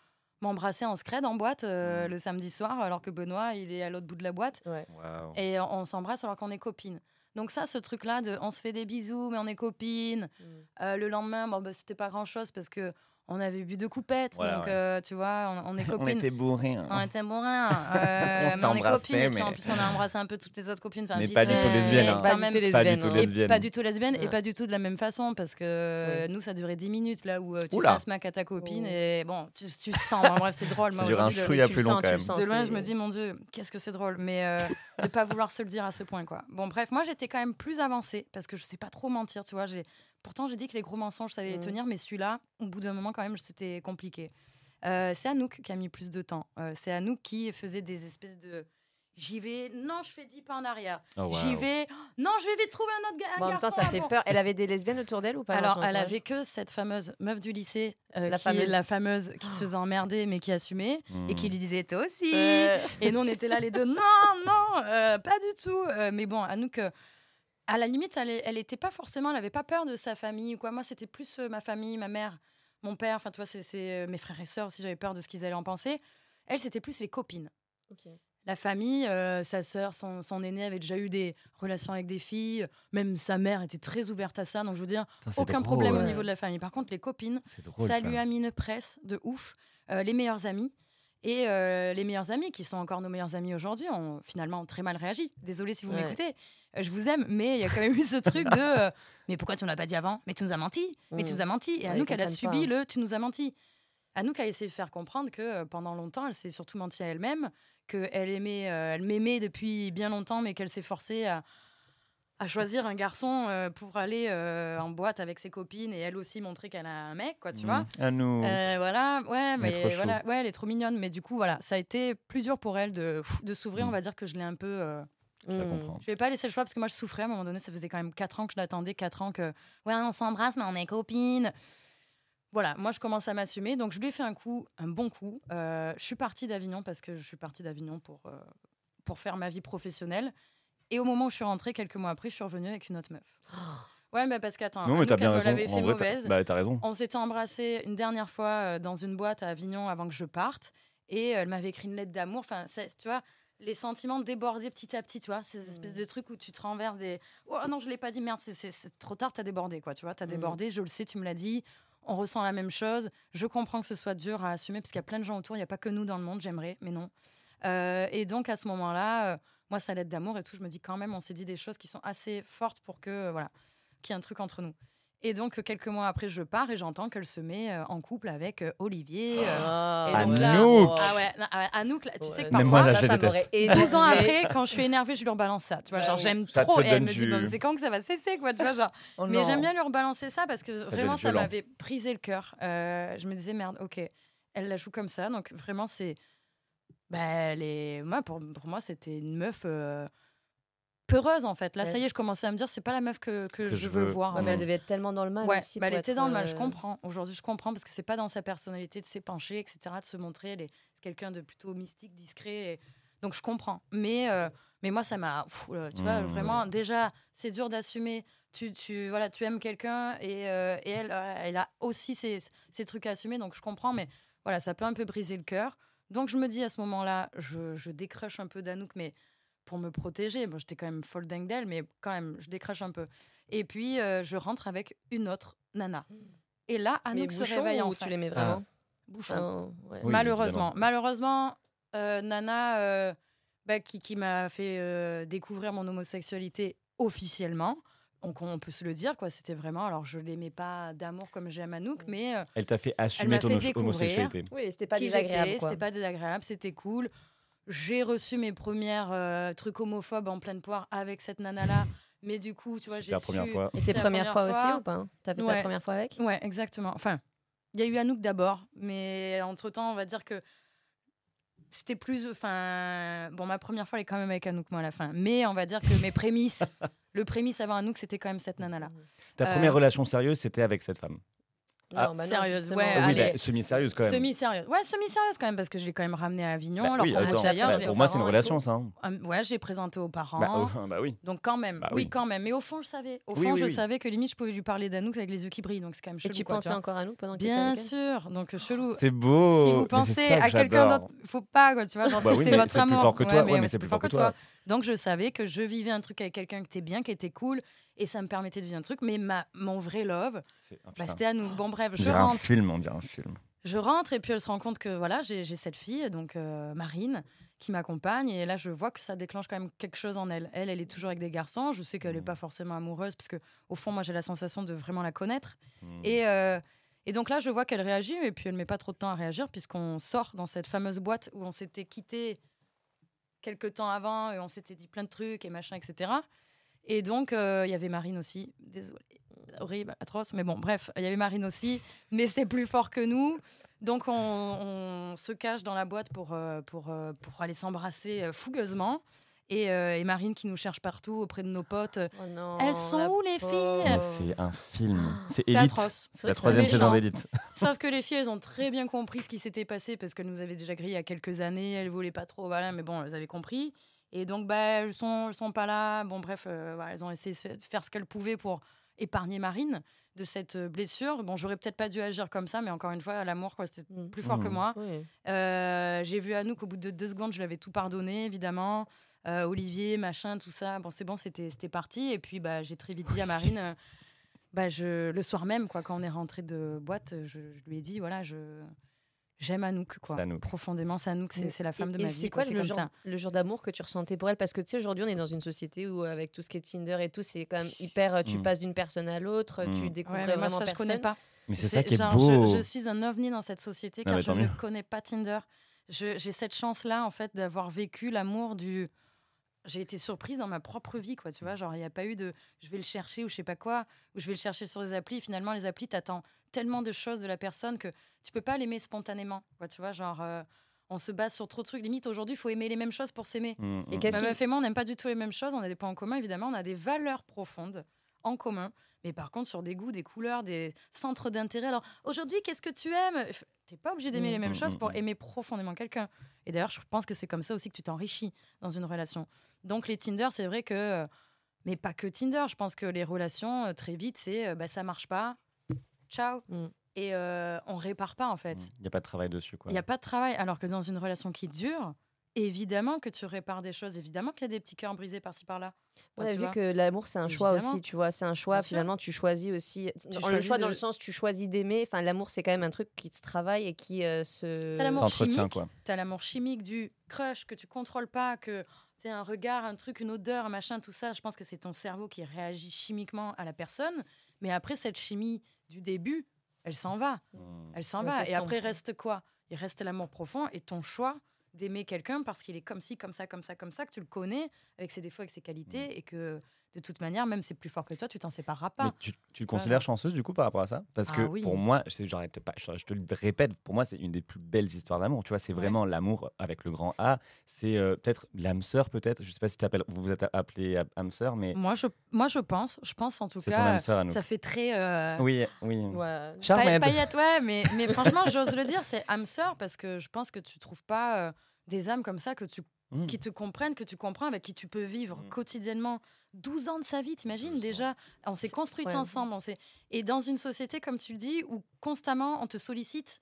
m'embrasser en scred en boîte euh, le samedi soir, alors que Benoît, il est à l'autre bout de la boîte. Ouais. Et on, on s'embrasse alors qu'on est copines. Donc ça, ce truc-là de on se fait des bisous, mais on est copines. Mm. Euh, le lendemain, bon, bah, c'était pas grand-chose parce que on avait bu deux coupettes. Voilà, donc, ouais. euh, tu vois, on, on est *laughs* On copines. était bourrés. hein. On était bourrins, *laughs* euh, On mais on est copines. Et puis en plus, on a embrassé un peu toutes les autres copines. enfin, Mais vite pas du tout lesbienne, hein. Pas du même- tout Pas du lesbienne. tout hein. et lesbienne. pas du tout lesbienne et Ouais. pas du tout de la même façon parce que nous ça durait 10 minutes là où euh, tu un smack à ta copine Oh. et bon tu, tu sens bref c'est drôle Ça moi dure un chouïa tu plus long sens, quand même. sens. de loin, je me dis, mon Dieu, qu'est-ce que c'est drôle. Mais euh, *laughs* de pas vouloir se le dire à ce point, quoi. Bon, bref, moi, j'étais quand même plus avancée parce que je sais pas trop mentir, tu vois. J'ai... Pourtant, j'ai dit que les gros mensonges, ça allait les Mhm. tenir, mais celui-là, au bout d'un moment, quand même, c'était compliqué. Euh, c'est Anouk qui a mis plus de temps. Euh, c'est Anouk qui faisait des espèces de. J'y vais, non, je fais 10 pas en arrière. Oh, J'y vais, non, je vais vite trouver un autre gars. Bon, en même temps, ça fait peur. Elle avait des lesbiennes autour d'elle ou pas Alors, elle avait que cette fameuse meuf du lycée, euh, La qui est fameuse. la fameuse qui se faisait emmerder, mais qui assumait, et qui Hmm. lui disait Toi aussi Euh, et nous, on était là les deux. Non, non, euh, pas du tout. Euh, mais bon, Anouk, euh, à la limite, elle, elle était pas forcément, elle avait pas peur de sa famille ou quoi. Moi, c'était plus euh, ma famille, ma mère, mon père. Enfin, tu vois, c'est euh, mes frères et sœurs aussi. J'avais peur de ce qu'ils allaient en penser. Elle, c'était plus les copines. La famille, euh, sa sœur, son, son aîné avait déjà eu des relations avec des filles. Même sa mère était très ouverte à ça. Donc, je veux dire, Putain, aucun drôle. problème au niveau de la famille. Par contre, les copines, drôle. ça lui a mis une presse de ouf. Euh, les meilleurs amis. Et euh, les meilleurs amis, qui sont encore nos meilleurs amis aujourd'hui, ont finalement très mal réagi. Désolée si vous Ouais. m'écoutez. Euh, je vous aime, mais il y a quand même eu ce truc de euh, Mais pourquoi tu ne l'as pas dit avant? Mais tu nous as menti. Mais tu Mm. nous as menti. Et Ouais, Anouk, elle a subi pas. le Tu nous as menti. Anouk a essayé de faire comprendre que pendant longtemps, elle s'est surtout menti à elle-même, qu'elle aimait, elle m'aimait depuis bien longtemps, mais qu'elle s'est forcée à, à choisir un garçon euh, pour aller euh, en boîte avec ses copines et elle aussi montrer qu'elle a un mec, quoi, tu vois. Hmm. À nous. Euh, voilà, ouais, Elle est trop mais voilà, ouais, elle est trop mignonne. Mais du coup, voilà, ça a été plus dur pour elle de, de s'ouvrir. On va dire que je l'ai un peu. euh, Je Hmm. comprends. Je vais pas laisser le choix parce que moi, je souffrais à un moment donné. Ça faisait quand même 4 ans que je l'attendais, 4 ans que. Ouais, on s'embrasse, mais on est copines. Voilà, moi, je commence à m'assumer. Donc, je lui ai fait un coup, un bon coup. Euh, je suis partie d'Avignon parce que je suis partie d'Avignon pour, euh, pour faire ma vie professionnelle. Et au moment où je suis rentrée, quelques mois après, je suis revenue avec une autre meuf. *gasps* Ouais, mais parce qu'attends, Non, mais t'as bien raison. En fait vrai, t'as- mauvaise. bah, t'as raison. On s'était embrassé une dernière fois euh, dans une boîte à Avignon avant que je parte. Et elle m'avait écrit une lettre d'amour. Enfin, c'est- tu vois, les sentiments débordaient petit à petit, tu vois. Ces espèces de trucs où tu te renverses des. Oh non, je l'ai pas dit, merde, c'est- c'est c'est trop tard, t'as débordé, quoi. Tu vois, t'as Mhm. débordé, je le sais, tu me l'as dit. On ressent la même chose. Je comprends que ce soit dur à assumer parce qu'il y a plein de gens autour. Il n'y a pas que nous dans le monde, j'aimerais, mais non. Euh, et donc, à ce moment-là, euh, moi, sa lettre d'amour et tout, je me dis quand même, on s'est dit des choses qui sont assez fortes pour que, euh, voilà, qu'il y ait un truc entre nous. Et donc, euh, quelques mois après, je pars et j'entends qu'elle se met euh, en couple avec euh, Olivier. euh, Ah. et donc là, Anouk ah ouais, non, ah Anouk, là, tu sais que parfois, moi, là, ça, ça m'aurait énervé. 12 ans après, quand je suis énervée, je lui rebalance ça. Tu vois, Bah genre, oui. j'aime trop. Et elle me dit, du- c'est quand que ça va cesser, quoi, tu vois, genre. Oh mais j'aime bien lui rebalancer ça parce que Ça vraiment, ça m'avait brisé le cœur. Euh, je me disais, merde, ok, elle la joue comme ça. Donc, vraiment, c'est. Bah, est... moi, pour, pour moi, c'était une meuf. euh, peureuse en fait. Là, Ouais. ça y est, je commençais à me dire, c'est pas la meuf que, que Que je je veux veux. voir. Ouais, en mais elle devait être tellement dans le mal Ouais, aussi. bah, elle pour était être, dans le mal, euh, je comprends. Aujourd'hui, je comprends parce que c'est pas dans sa personnalité de s'épancher, etc., de se montrer. Elle est c'est quelqu'un de plutôt mystique, discret. et- Donc, je comprends. Mais, euh, mais moi, ça m'a. pff, euh, Tu vois, Mmh. vraiment, déjà, c'est dur d'assumer. Tu, tu, voilà, tu aimes quelqu'un et, euh, et elle, euh, elle a aussi ses, ses trucs à assumer. Donc, je comprends. Mais voilà, ça peut un peu briser le cœur. Donc, je me dis à ce moment-là, je, je décroche un peu d'Anouk, mais pour me protéger. Bon, j'étais quand même folle dingue d'elle, mais quand même, je décroche un peu. Et puis, euh, je rentre avec une autre nana. Et là, Mais Anouk se bouchon réveille ou enfin. tu l'aimais vraiment Bouchon. Enfin, ouais. Oui, Malheureusement. évidemment. Malheureusement, euh, Nana, euh, bah, qui, qui m'a fait euh, découvrir mon homosexualité officiellement. Donc, on peut se le dire, quoi. C'était vraiment. Alors, je l'aimais pas d'amour comme j'aime Anouk, mais euh, Elle t'a fait assumer ton fait hom- découvrir. homosexualité. Oui, c'était pas désagréable. C'était pas désagréable, c'était cool. J'ai reçu mes premières euh, trucs homophobes en pleine poire avec cette nana-là. Mais du coup, tu vois, j'ai la su... première fois. Et tes la premières première fois aussi ou pas? T'as fait ta première fois avec? Ouais, exactement. Enfin, il y a eu Anouk d'abord, mais entre-temps, on va dire que c'était plus... Enfin, bon, ma première fois, elle est quand même avec Anouk, moi, à la fin. Mais on va dire que mes prémices, *laughs* le prémisse avant Anouk, c'était quand même cette nana-là. Ta Euh, première relation sérieuse, c'était avec cette femme. Ah, bah sérieuse, ouais, oui, allez. bah, semi-sérieuse quand même. Semi-sérieuse. Ouais, semi-sérieuse quand même, parce que je l'ai quand même ramené à Avignon. Bah alors oui, qu'on attends, bah, pour moi, c'est une et relation, ça. hein. Ah, ouais, j'ai présenté aux parents. Bah, oh, bah oui. Donc quand même, Bah oui. oui. quand même. Mais au fond, je savais. Au Oui, fond, oui, je oui. savais que limite, je pouvais lui parler d'Anouk avec les yeux qui brillent. Donc c'est quand même Et chelou. tu quoi, pensais encore à nous pendant que tu étais Bien sûr. Donc chelou. C'est beau. Si vous pensez à quelqu'un d'autre, faut pas, quoi, tu vois. c'est- votre c'est plus amour. fort que toi. Mais c'est plus fort que toi. Donc je savais que je vivais un truc avec quelqu'un qui était bien, qui était cool, et ça me permettait de vivre un truc. Mais ma, mon vrai love, ah, bah, c'était à nous. Bon bref, je dirait un rentre. film, on dirait un film. Je rentre et puis elle se rend compte que voilà, j'ai cette fille, donc euh, Marine, qui m'accompagne. Et là, je vois que ça déclenche quand même quelque chose en elle. Elle, elle est toujours avec des garçons. Je sais qu'elle n'est Mm. pas forcément amoureuse, parce que au fond, moi, j'ai la sensation de vraiment la connaître. Mm. Et, euh, et donc là, je vois qu'elle réagit, et puis elle met pas trop de temps à réagir, puisqu'on sort dans cette fameuse boîte où on s'était quitté quelques temps avant, et on s'était dit plein de trucs et machin, etc. Et donc, euh, il y avait Marine aussi. Désolée, horrible, atroce, mais bon, bref, il y avait Marine aussi, mais c'est plus fort que nous. Donc, on, on se cache dans la boîte pour, euh, pour, euh, pour aller s'embrasser fougueusement. Et, euh, et Marine qui nous cherche partout auprès de nos potes. Oh non, Elles sont où, les filles? C'est un film. C'est C'est Elite. atroce. La troisième saison d'Elite. *laughs* Sauf que les filles, elles ont très bien compris ce qui s'était passé parce qu'elles nous avaient déjà grillé il y a quelques années. Elles voulaient pas trop, voilà, mais bon, elles avaient compris. Et donc, bah, elles sont, elles sont pas là. Bon, bref, euh, voilà, elles ont essayé de faire ce qu'elles pouvaient pour épargner Marine de cette euh, blessure. Bon, j'aurais peut-être pas dû agir comme ça, mais encore une fois, l'amour, quoi, c'était Mm. plus fort que Mm. moi. Oui. Euh, j'ai vu Anouk au bout de deux secondes, je l'avais tout pardonné, évidemment. Euh, Olivier, machin, tout ça. Bon, c'est bon, c'était c'était parti. Et puis, bah, j'ai très vite dit à Marine, euh, bah, je, le soir même, quoi, quand on est rentré de boîte, je, je lui ai dit, voilà, je j'aime Anouk, quoi. Anouk. Profondément, c'est Anouk, c'est c'est la femme Et- de et ma vie. c'est quoi le genre, ça. le genre d'amour que tu ressentais pour elle? Parce que tu sais, aujourd'hui, on est dans une société où, avec tout ce qui est Tinder et tout, c'est quand même hyper. euh, Tu Mm. passes d'une personne à l'autre, tu Mm. découvres Ouais, mais moi, vraiment ça, je personne. connais pas. Mais c'est ça qui est genre, beau. Je, je suis un ovni dans cette société Non, car je ne connais pas Tinder. Je- J'ai cette chance-là, en fait, d'avoir vécu l'amour du. J'ai été surprise dans ma propre vie, quoi. Tu vois, genre, il n'y a pas eu de je vais le chercher ou je sais pas quoi, ou je vais le chercher sur les applis. Finalement, les applis, t'attends tellement de choses de la personne que tu peux pas l'aimer spontanément, quoi. Tu vois, genre, euh, on se base sur trop de trucs. Limite, aujourd'hui, il faut aimer les mêmes choses pour s'aimer. Mm, Et mm. qu'est-ce Ma qui- meuf et moi, on n'aime pas du tout les mêmes choses. On a des points en commun, évidemment. On a des valeurs profondes en commun. Mais par contre, sur des goûts, des couleurs, des centres d'intérêt. Alors, aujourd'hui, qu'est-ce que tu aimes? T'es pas obligé d'aimer Mm. les mêmes choses pour aimer profondément quelqu'un. Et d'ailleurs, je pense que c'est comme ça aussi que tu t'enrichis dans une relation. Donc, les Tinder, c'est vrai que. euh, Mais pas que Tinder. Je pense que les relations, euh, très vite, c'est bah, ça marche pas. Ciao. Mm. Et euh, on répare pas, en fait. Il n'y a pas de travail dessus. Quoi. Il n'y a pas de travail. Alors que dans une relation qui dure, évidemment que tu répares des choses. Évidemment qu'il y a des petits cœurs brisés par-ci par-là. On a tu vu vois. que l'amour, c'est un choix Évidemment. aussi, tu vois. C'est un choix, Bien sûr. finalement, tu choisis aussi. le choisis choix dans le sens, tu choisis d'aimer. Enfin, l'amour, c'est quand même un truc qui se travaille et qui euh, se. T'as l'amour chimique, quoi. t'as l'amour chimique du crush que tu contrôles pas, que c'est un regard, un truc, une odeur, un machin, tout ça. Je pense que c'est ton cerveau qui réagit chimiquement à la personne. Mais après, cette chimie du début, elle s'en va. Mm. Elle s'en Ouais, va. Et après, reste quoi? Il reste l'amour profond et ton choix d'aimer quelqu'un parce qu'il est comme ci, comme ça, comme ça, comme ça, que tu le connais, avec ses défauts, avec ses qualités, Mm. et que de toute manière, même si c'est plus fort que toi, tu t'en sépareras pas. Mais tu, tu te considères chanceuse du coup par rapport à ça? Parce Ah que oui. pour moi, j'arrête pas, je, je te le répète, pour moi c'est une des plus belles histoires d'amour. Tu vois, c'est Ouais. vraiment l'amour avec le grand A. C'est euh, peut-être l'âme sœur, peut-être. Je sais pas si vous vous êtes appelé âme sœur, mais Moi, je, moi, je pense, je pense en tout ton cas, ça fait très. euh, Oui, oui. Ouais. Pa- Charmed. Paillette, ouais, mais, mais franchement, j'ose le dire, c'est âme sœur parce que je pense que tu trouves pas euh, des âmes comme ça que tu, Mm. qui te comprennent, que tu comprends, avec qui tu peux vivre Mm. quotidiennement 12 ans de sa vie, t'imagines 12 ans. déjà? On s'est construit ouais. ensemble, on s'est... et dans une société, comme tu le dis, où constamment on te sollicite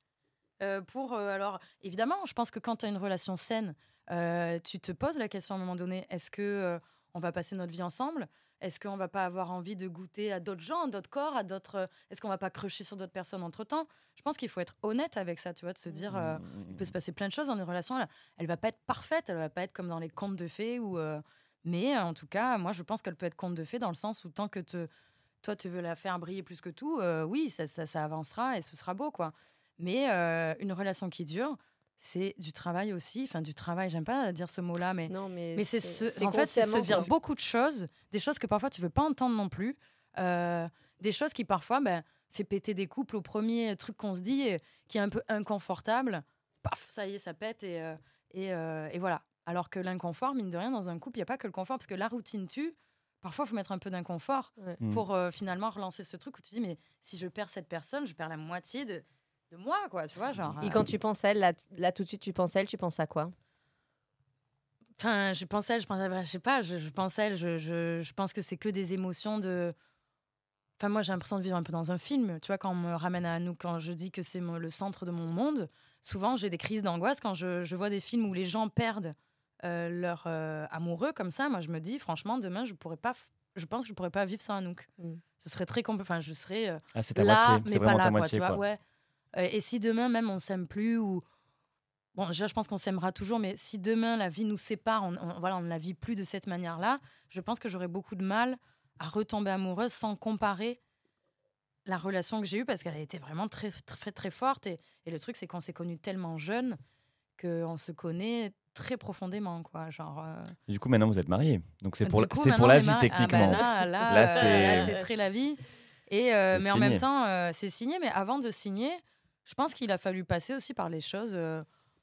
euh, pour. euh, alors, évidemment, je pense que quand tu as une relation saine, euh, tu te poses la question à un moment donné est-ce que on va passer notre vie ensemble? Est-ce qu'on va pas avoir envie de goûter à d'autres gens, à d'autres corps, à d'autres euh, Est-ce qu'on va pas crocher sur d'autres personnes entre temps? Je pense qu'il faut être honnête avec ça, tu vois, de se dire. euh, il peut se passer plein de choses dans une relation. Elle, elle va pas être parfaite, elle va pas être comme dans les contes de fées ou. euh, mais en tout cas, moi, je pense qu'elle peut être conte de fées dans le sens où tant que te, toi, tu veux la faire briller plus que tout, euh, oui, ça, ça, ça avancera et ce sera beau, quoi. Mais une relation qui dure, c'est du travail aussi. Enfin, du travail, j'aime pas dire ce mot-là, mais Non, mais, mais c'est ce, en fait, c'est se dire beaucoup de choses, des choses que parfois tu veux pas entendre non plus, euh, des choses qui parfois ben, fait péter des couples au premier truc qu'on se dit, euh, qui est un peu inconfortable. Paf, ça y est, ça pète et, euh, et, euh, et voilà. Alors que l'inconfort, mine de rien, dans un couple, il n'y a pas que le confort, parce que la routine tue. parfois, il faut mettre un peu d'inconfort Ouais. Mm. pour euh, finalement relancer ce truc où tu dis, mais si je perds cette personne, je perds la moitié de, de moi, quoi, tu vois, genre. Et euh, quand tu penses à elle, là, là, tout de suite, tu penses à elle, tu penses à quoi? Enfin, je pense à elle, je pense à, je sais pas, je, je pense à elle, je, je, je pense que c'est que des émotions de. Enfin, moi, j'ai l'impression de vivre un peu dans un film. Tu vois, quand on me ramène à nous, quand je dis que c'est le centre de mon monde, souvent j'ai des crises d'angoisse quand je, je vois des films où les gens perdent euh, leur euh, amoureux comme ça. Moi, je me dis, franchement, demain, je pourrais pas. Je pense que je pourrais pas vivre sans Anouk. Mm. Ce serait très compliqué. Enfin, je serais euh, Ah, ta là, moitié. mais C'est pas là, ta quoi, moitié. tu vois, quoi. ouais. Euh, et si demain même on s'aime plus ou bon, déjà je pense qu'on s'aimera toujours, mais si demain la vie nous sépare, on, on- voilà, on ne la vit plus de cette manière-là, je pense que j'aurais beaucoup de mal à retomber amoureuse sans comparer la relation que j'ai eue parce qu'elle a été vraiment très très très forte et, et le truc c'est qu'on s'est connus tellement jeunes qu'on se connaît très profondément quoi genre euh, Du coup, maintenant, vous êtes mariés. Donc, c'est pour, la- coup, pour vie. Ah, bah techniquement. là, là, Là, euh, c'est- là, c'est très la vie. Et, euh, mais en même temps, c'est signé. Mais avant de signer, je pense qu'il a fallu passer aussi par les choses. euh,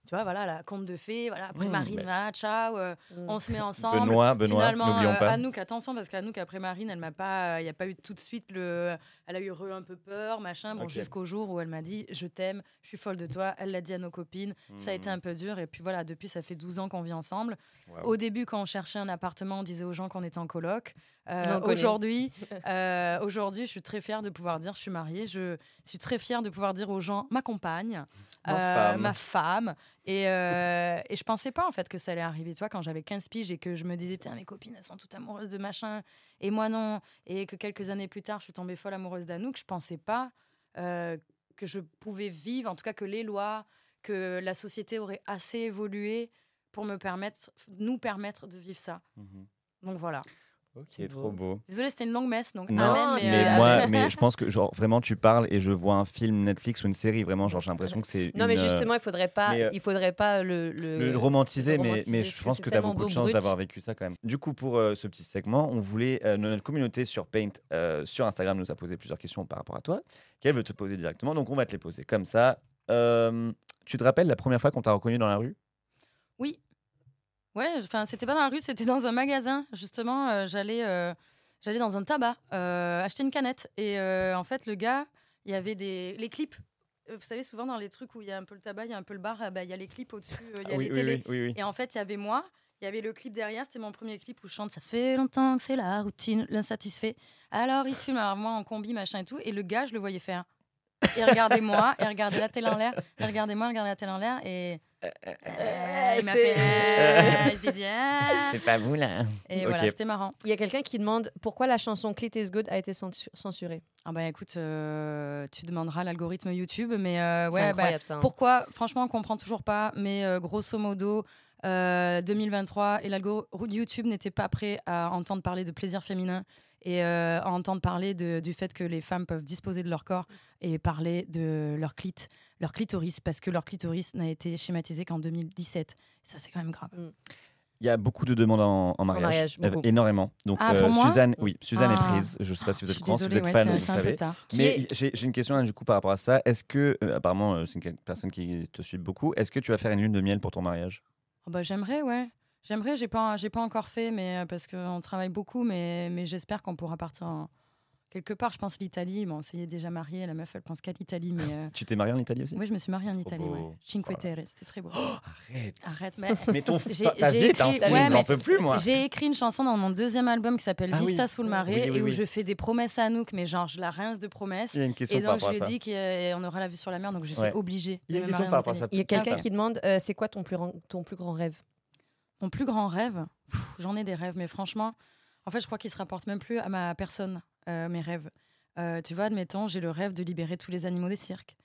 tu vois, voilà, la conte de fées, voilà, après Mmh, Marine, mais- voilà, ciao, euh, Mm. on se met ensemble. Benoît, Benoît, Finalement, n'oublions euh, pas. Anouk, attention, parce qu'Anouk, après Marine, elle m'a pas, il n'y a pas eu tout de suite le. Elle a eu re- un peu peur, machin, bon, jusqu'au jour où elle m'a dit Je t'aime, je suis folle de toi. Elle l'a dit à nos copines. Ça a été Mhm. un peu dur. Et puis voilà, depuis, ça fait 12 ans qu'on vit ensemble. Au début, quand on cherchait un appartement, on disait aux gens qu'on était en coloc. Euh, aujourd'hui, *laughs* euh, aujourd'hui, je suis très fière de pouvoir dire je suis mariée. Je suis très fière de pouvoir dire aux gens ma compagne, Ma euh, femme. ma femme. Et, euh, et je pensais pas en fait que ça allait arriver. Tu vois, quand j'avais 15 piges et que je me disais putain mes copines elles sont toutes amoureuses de machin et moi non. Et que quelques années plus tard, je suis tombée folle amoureuse d'Anouk. Je pensais pas euh, que je pouvais vivre, en tout cas que les lois, que la société aurait assez évolué pour me permettre, nous permettre de vivre ça. Mhm. Donc voilà. Ok, C'est trop beau. Désolée, c'était une longue messe, donc Non, amen. Mais, mais euh, moi, amen. mais je pense que genre vraiment tu parles et je vois un film Netflix ou une série vraiment genre j'ai l'impression que c'est Non, une, mais justement, il faudrait pas, mais, euh, il faudrait pas le, le- le romantiser, le mais, romantiser, mais je pense que tu as beaucoup de chance d'avoir vécu ça quand même. Du coup, pour euh, ce petit segment, on voulait, euh, notre communauté sur Paint, euh, sur Instagram, nous a posé plusieurs questions par rapport à toi, qu'elle veut te poser directement, donc on va te les poser comme ça. Euh, tu te rappelles la première fois qu'on t'a reconnu dans la rue? Oui. Ouais, enfin, c'était pas dans la rue, c'était dans un magasin. Justement, euh, j'allais, euh, j'allais dans un tabac euh, acheter une canette. Et en fait, le gars, il y avait des les clips. Vous savez, souvent dans les trucs où il y a un peu le tabac, il y a un peu le bar, ah bah, il y a les clips au-dessus, il y a oui, les oui, télés. oui, oui, oui. Et en fait, il y avait moi, il y avait le clip derrière, c'était mon premier clip où je chante Ça fait longtemps que c'est la routine, l'insatisfait. Alors il se filme, alors moi en combi, machin et tout, et le gars, je le voyais faire. Il regardait moi, il regardait la télé en l'air, il regardait moi, il regardait la télé en l'air, et. Euh, il m'a c'est- fait. euh, je lui ai dit. *laughs* C'est pas vous là. Et Ok. voilà, c'était marrant. Il y a quelqu'un qui demande pourquoi la chanson Clit is Good a été censu- censurée. Ah bah écoute, euh, tu demanderas l'algorithme YouTube, mais euh, C'est ouais, bah, incroyable ça. hein. Pourquoi Franchement, on comprend toujours pas, mais euh, grosso modo, euh, 2023 et l'algorithme YouTube n'était pas prêt à entendre parler de plaisir féminin et euh, à entendre parler de- du fait que les femmes peuvent disposer de leur corps et parler de leur clit, leur clitoris, parce que leur clitoris n'a été schématisé qu'en 2017. Ça, c'est quand même grave. Il y a beaucoup de demandes en, en mariage, mariage, Euh, énormément. Donc Ah, moi Suzanne, oui, Suzanne Ah. est prise. Je sais pas si vous êtes courant, si vous êtes ouais, fan, c'est- vous c'est un peu savez. tard. Mais j'ai j'ai une question là, du coup par rapport à ça. Est-ce que, euh, apparemment, euh, c'est une personne qui te suit beaucoup, est-ce que tu vas faire une lune de miel pour ton mariage? Oh bah, j'aimerais, ouais. J'aimerais, j'ai pas, j'ai pas encore fait, mais euh, parce qu'on travaille beaucoup, mais, mais j'espère qu'on pourra partir en- quelque part. Je pense l'Italie. Bon, y est déjà mariée, la meuf, elle pense qu'à l'Italie, mais euh, *laughs* Tu t'es mariée en Italie aussi? Oui, je me suis mariée en Italie, beau. ouais. Cinque Voilà. Terre, c'était très beau. Arrête Arrête, mais *laughs* Mais ton, J'ai- *laughs* ta, ta j'ai vie est un écrit- film, ouais, j'en mais peux plus moi. j'ai écrit une chanson dans mon deuxième album qui s'appelle Ah oui. Vista sous le marais Oui, oui, et où oui. je fais des promesses à Anouk, mais genre je la rince de promesses. Il y a une question Et par donc je rapport lui ai ça. dit qu'on aura la vue sur la mer, donc j'étais Ouais. obligée. Il y a de une me question marier par en rapport à Italie. ça. Il y a quelqu'un qui demande euh, c'est quoi ton plus, grand- ton plus grand rêve? Mon plus grand rêve, j'en ai des rêves, mais franchement, en fait, je crois qu'ils se rapportent même plus à ma personne, euh, mes rêves. Euh, tu vois, admettons, j'ai le rêve de libérer tous les animaux des cirques.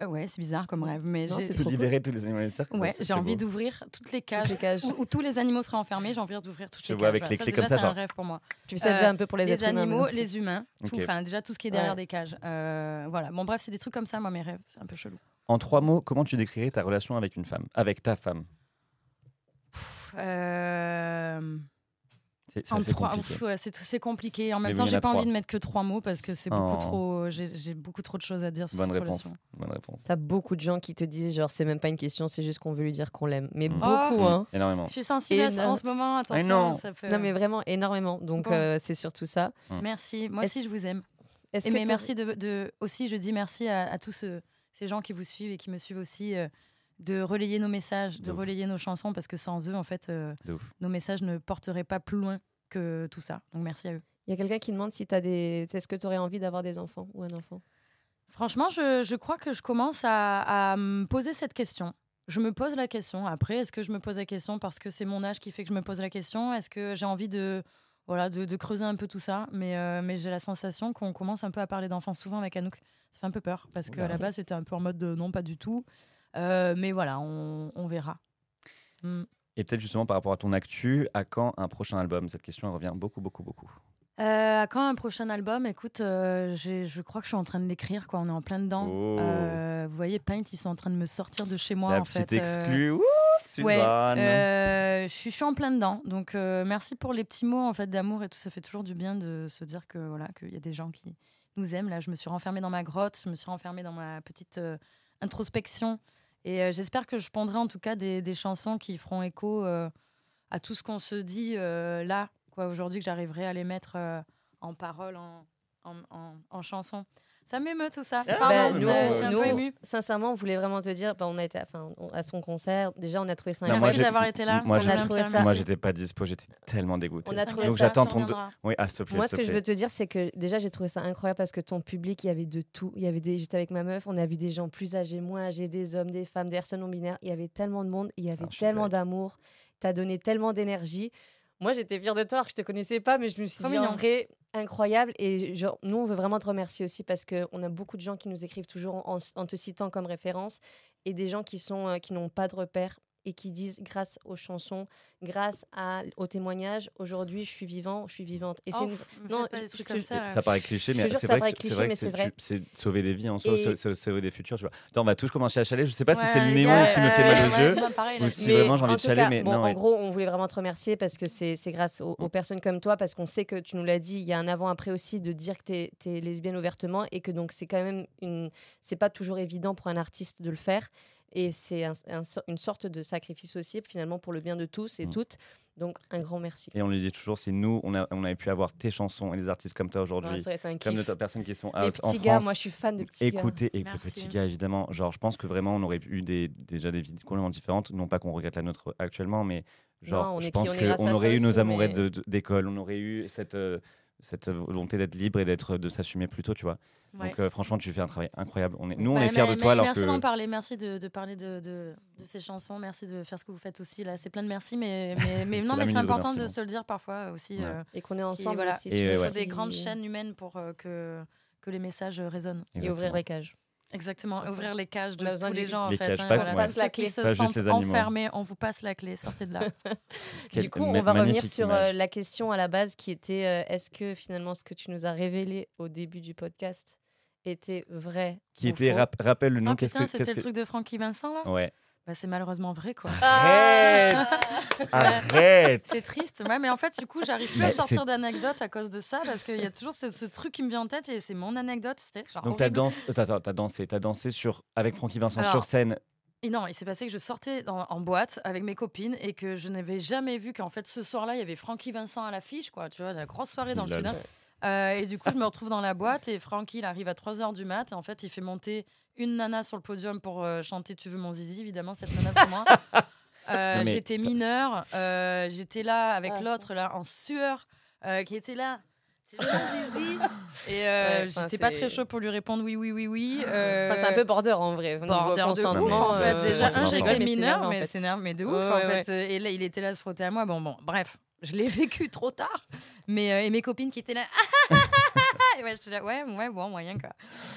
Euh, ouais, c'est bizarre comme rêve, mais j'ai c'est De libérer tous les animaux des cirques. ouais, j'ai envie d'ouvrir toutes les cages, Les cages. Où, où tous les animaux seraient enfermés. J'ai envie d'ouvrir toutes Je les vois cages. avec les clés ça, comme déjà, ça, c'est un genre. rêve pour moi. Tu fais ça déjà un peu pour les, Les êtres humains, animaux, les humains, tout, déjà tout ce qui est derrière Ouais. des cages. Euh, voilà. Bon bref, c'est des trucs comme ça, moi mes rêves, c'est un peu chelou. En trois mots, comment tu décrirais ta relation avec une femme Avec ta femme? Euh, C'est compliqué. ouf, ouais, c'est c'est compliqué. En même temps, j'ai a pas envie de mettre que trois mots parce que c'est beaucoup Oh. trop. J'ai beaucoup trop de choses à dire sur Bonne cette réponse. relation. Bonne réponse. T'as beaucoup de gens qui te disent genre c'est même pas une question, c'est juste qu'on veut lui dire qu'on l'aime. Mais Mm. beaucoup, Oh. hein. Énormément. Je suis sensible à ça Énorme. en ce moment. Attention, non. ça peut- Non mais vraiment énormément. Donc Bon. euh, c'est surtout ça. Merci. Moi aussi, je vous aime. Et mais merci de, de- aussi, je dis merci à, à tous ceux- ces gens qui vous suivent et qui me suivent aussi euh, de relayer nos messages, de relayer nos chansons parce que sans eux, en fait, euh, nos messages ne porteraient pas plus loin que tout ça. Donc merci à eux. Il y a quelqu'un qui demande si t'as des. Est-ce que tu aurais envie d'avoir des enfants ou un enfant? Franchement, je, je crois que je commence à, à me poser cette question. Je me pose la question. Après, est-ce que je me pose la question parce que c'est mon âge qui fait que je me pose la question? Est-ce que j'ai envie de, voilà, de, de creuser un peu tout ça? Mais, euh, mais j'ai la sensation qu'on commence un peu à parler d'enfants souvent avec Anouk. Ça fait un peu peur parce qu'à la base, j'étais un peu en mode de non, pas du tout. Euh, mais voilà, on, on verra. Mm. Et peut-être justement par rapport à ton actu, à quand un prochain album? Cette question elle revient beaucoup, beaucoup, beaucoup. Euh, à quand un prochain album? Écoute, euh, je crois que je suis en train de l'écrire. Quoi. On est en plein dedans. Oh. Euh, vous voyez, Paint, ils sont en train de me sortir de chez moi. La en fait. euh, exclue. Ouh, Ouais, euh, je suis- je suis en plein dedans. Donc euh, merci pour les petits mots en fait d'amour et tout. Ça fait toujours du bien de se dire que voilà qu'il y a des gens qui nous aiment. Là, je me suis renfermée dans ma grotte, je me suis renfermée dans ma petite euh, introspection. Et euh, j'espère que je pondrai en tout cas des, des chansons qui feront écho euh, à tout ce qu'on se dit euh, là, quoi, aujourd'hui, que j'arriverai à les mettre en paroles, en, en, en, en chansons. Ça m'émeut tout ça. Ah, Pardon, Bah, nous, euh, je suis un nous, peu émue. sincèrement, on voulait vraiment te dire, bah, on a été, enfin, on- à son concert. Déjà, on a trouvé ça Non, moi, Merci d'avoir été là. moi, j'étais pas dispo, j'étais tellement dégoûté. On a trouvé Donc ça- j'attends ton. Oui, ah, s'il te plaît. Moi, ce que je veux te dire, c'est que déjà, j'ai trouvé ça incroyable parce que ton public, il y avait de tout. Il y avait des, j'étais avec ma meuf, on a vu des gens plus âgés, moins âgés, des hommes, des femmes, des personnes non binaires. Il y avait tellement de monde, il y avait Ah, suis tellement d'amour. T'as donné tellement d'énergie. Moi, j'étais fière de toi, alors que je te connaissais pas, mais je me suis dit en vrai incroyable. Et nous, on veut vraiment te remercier aussi parce que on a beaucoup de gens qui nous écrivent toujours en, en te citant comme référence et des gens qui sont euh, qui n'ont pas de repères et qui disent grâce aux chansons, grâce à, aux témoignages, aujourd'hui, je suis vivant, je suis vivante. Et c'est Oh, non, faites pas des je- trucs je- comme ça, paraît cliché, mais c'est vrai vrai mais que c'est sauver des vies en soi, Et- sauver des futurs. Tu vois. Attends, on va tous commencer à chialer. Je sais pas si c'est le Ouais, néon ouais, qui me fait mal aux ouais, yeux. pareil, ou si Mais vraiment j'ai envie en de cas, mais bon, non. en ouais. gros, on voulait vraiment te remercier parce que c'est grâce aux, aux personnes comme toi, parce qu'on sait que tu nous l'as dit, il y a un avant-après aussi de dire que tu es, lesbienne ouvertement et que donc c'est quand même une. C'est pas toujours évident pour un artiste de le faire. Et c'est un- un so- une sorte de sacrifice aussi, finalement, pour le bien de tous et Mm. toutes. Donc, un grand merci. Et on lui dit toujours, si nous, on, a- on avait pu avoir tes chansons et des artistes comme toi aujourd'hui, comme de personnes qui sont Les out en petits gars, France, moi je suis fan de petits gars. écoutez, et les Merci. petits gars, évidemment. Genre, je pense que vraiment, on aurait eu des, déjà des vies complètement différentes. Non pas qu'on regrette la nôtre actuellement, mais genre, Non, je pense qu'on aurait eu nos amourettes mais- d'école, on aurait eu cette, euh, cette volonté d'être libre et d'être, de s'assumer plus tôt, tu vois. Ouais. Donc, euh, franchement, tu fais un travail incroyable. On est, nous, on Ouais, est fiers mais- de toi. alors merci que... d'en parler, merci de, de parler de, de, de ces chansons, merci de faire ce que vous faites aussi. Là, c'est plein de merci, mais, *laughs* mais, mais C'est non, mais c'est important de se le dire parfois aussi. Ouais. euh, Et qu'on est ensemble voilà. Et ouais. faut des grandes chaînes humaines pour euh, que, que les messages résonnent. Et ouvrir les cages. Exactement, ouvrir les cages de tous les gens en Les fait. cages, hein, pas voilà. ouais. Ceux qui se sentent enfermés, on vous passe la clé, sortez de là. *laughs* Du coup, on va revenir sur euh, la question à la base qui était euh, est-ce que finalement ce que tu nous as révélé au début du podcast était vrai Qui était, rap- rappelle le nom, Ah qu'est-ce que c'était le que- truc de Francky Vincent là? Ouais. Bah, C'est malheureusement vrai quoi. Arrête Arrête C'est triste, ouais, mais en fait, du coup, j'arrive plus Mais à sortir d'anecdotes à cause de ça parce qu'il y a toujours ce, ce truc qui me vient en tête et c'est mon anecdote, tu sais. genre Donc t'as dansé, dansé, sur avec Francky Vincent Alors, sur scène. Et non, il s'est passé que je sortais dans- en boîte avec mes copines et que je n'avais jamais vu qu'en fait ce soir-là, il y avait Francky Vincent à l'affiche, quoi. Tu vois, la grosse soirée dans le. Sud. Euh, et du coup, je me retrouve dans la boîte et Francky, il arrive à 3h du mat et en fait, il fait monter une nana sur le podium pour euh, chanter Tu veux mon zizi, évidemment, cette nana, c'est moi. *laughs* Euh, mais- J'étais mineure, euh, j'étais là avec Ah. l'autre, là, en sueur, euh, qui était là. Tu veux mon zizi *laughs* Et euh, Ouais, j'étais pas très chaud pour lui répondre oui, oui, oui, oui. Enfin, c'est un peu border en vrai. border de ouf en fait. Déjà, un, j'étais mais c'est mineur, énervé, en mais c'est énervé, mais de ouf en fait. Et là, il était là à se frotter à moi. Bon, bon, bref, je l'ai *laughs* vécu trop tard. Mais euh, et mes copines qui étaient là, *laughs* et ouais, j'étais là, ouais, ouais, bon, moyen quoi.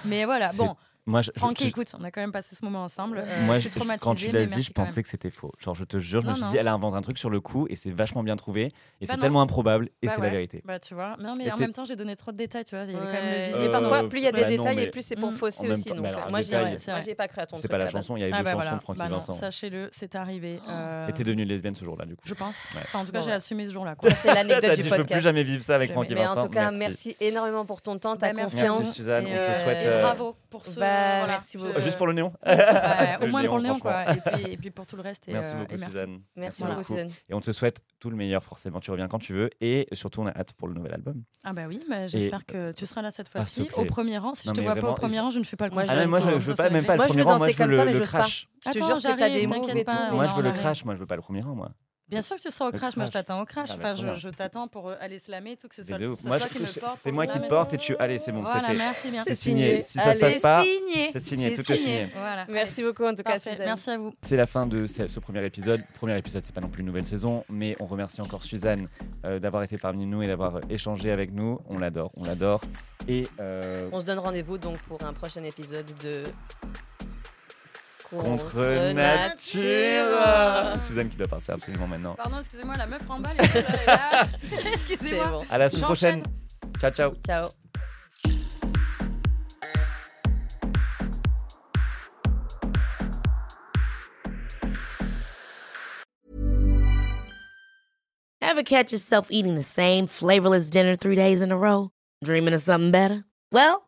Mais voilà, bon, Moi, je, Francky, je- écoute, on a quand même passé ce moment ensemble. Euh, moi, je suis traumatisée. quand tu l'as dit, je même. pensais que c'était faux. Genre, je te jure, je me suis non. dit, elle a inventé un truc sur le coup et c'est vachement bien trouvé. Et Bah c'est tellement improbable et Bah c'est ouais. la vérité. Bah tu vois, non mais Et en même temps j'ai donné trop de détails, tu vois, il y avait quand même le Ouais. zizi Et Euh, parfois, plus il y a des bah détails et plus c'est pour Mm. fausser aussi. temps, donc, euh, alors, moi, C'est j'ai pas cru à ton C'est truc. pas à la chanson, il y avait Ah deux chansons de Francky bah non, Vincent. sachez-le, c'est arrivé. euh, Et t'es devenue lesbienne ce jour-là, du coup. Je pense. En tout cas, j'ai assumé ce jour-là. C'est l'anecdote *laughs* du dit, je veux plus podcast. jamais vivre ça avec. Francky Mais en Vincent. tout cas, merci énormément pour ton temps, ta confiance. Merci, Suzanne. Et, On te euh, souhaite, et euh, bravo pour ce. Voilà, merci je- beaucoup. Juste pour le néon Ouais, *laughs* au moins pour le néon, quoi. Et puis, et puis pour tout le reste. Et, Merci euh, beaucoup, et merci. Suzanne. Merci Voilà. beaucoup, Suzanne. Et on te souhaite tout le meilleur, forcément. Tu reviens quand tu veux. Et surtout, on a hâte pour le nouvel album. Ah bah oui, bah, j'espère que tu seras là cette Ah, fois-ci. Au premier rang, si Non, je te vois pas au premier rang, je ne fais pas le concert. Ah non, moi, je, veux pas, même pas le premier rang. Moi, je veux comme toi, le, crash. Je te jure que t'as j'arrive, des Moi, je veux le crash. Moi, je veux pas le premier rang, moi. Bien sûr que tu seras au Le crash, moi je t'attends au crash. Ah bah, Enfin, je, t'attends pour euh, aller slammer, tout que ce soit, de ce soit Moi, toi je- qui me porte. c'est moi le qui et porte et tu. Allez, c'est bon, c'est Voilà, fait. merci bien. C'est signé. Si ça se passe pas, signé. c'est signé, C'est tout est signé. Voilà. Merci beaucoup, en tout cas. Suzanne. Merci à vous. C'est la fin de ce, premier épisode. Premier épisode, c'est pas non plus une nouvelle saison, mais on remercie encore Suzanne euh, d'avoir été parmi nous et d'avoir échangé avec nous. On l'adore, on l'adore. Et euh, On se donne rendez-vous donc pour un prochain épisode de contre nature. nature. Suzanne qui doit partir absolument maintenant. Pardon, excusez-moi, la meuf remballe et tout là, *laughs* Excusez-moi. bon. À la semaine prochaine. Ciao, ciao. Ciao. Ever catch yourself eating the same flavorless dinner three days in a row? Dreaming of something better? Well,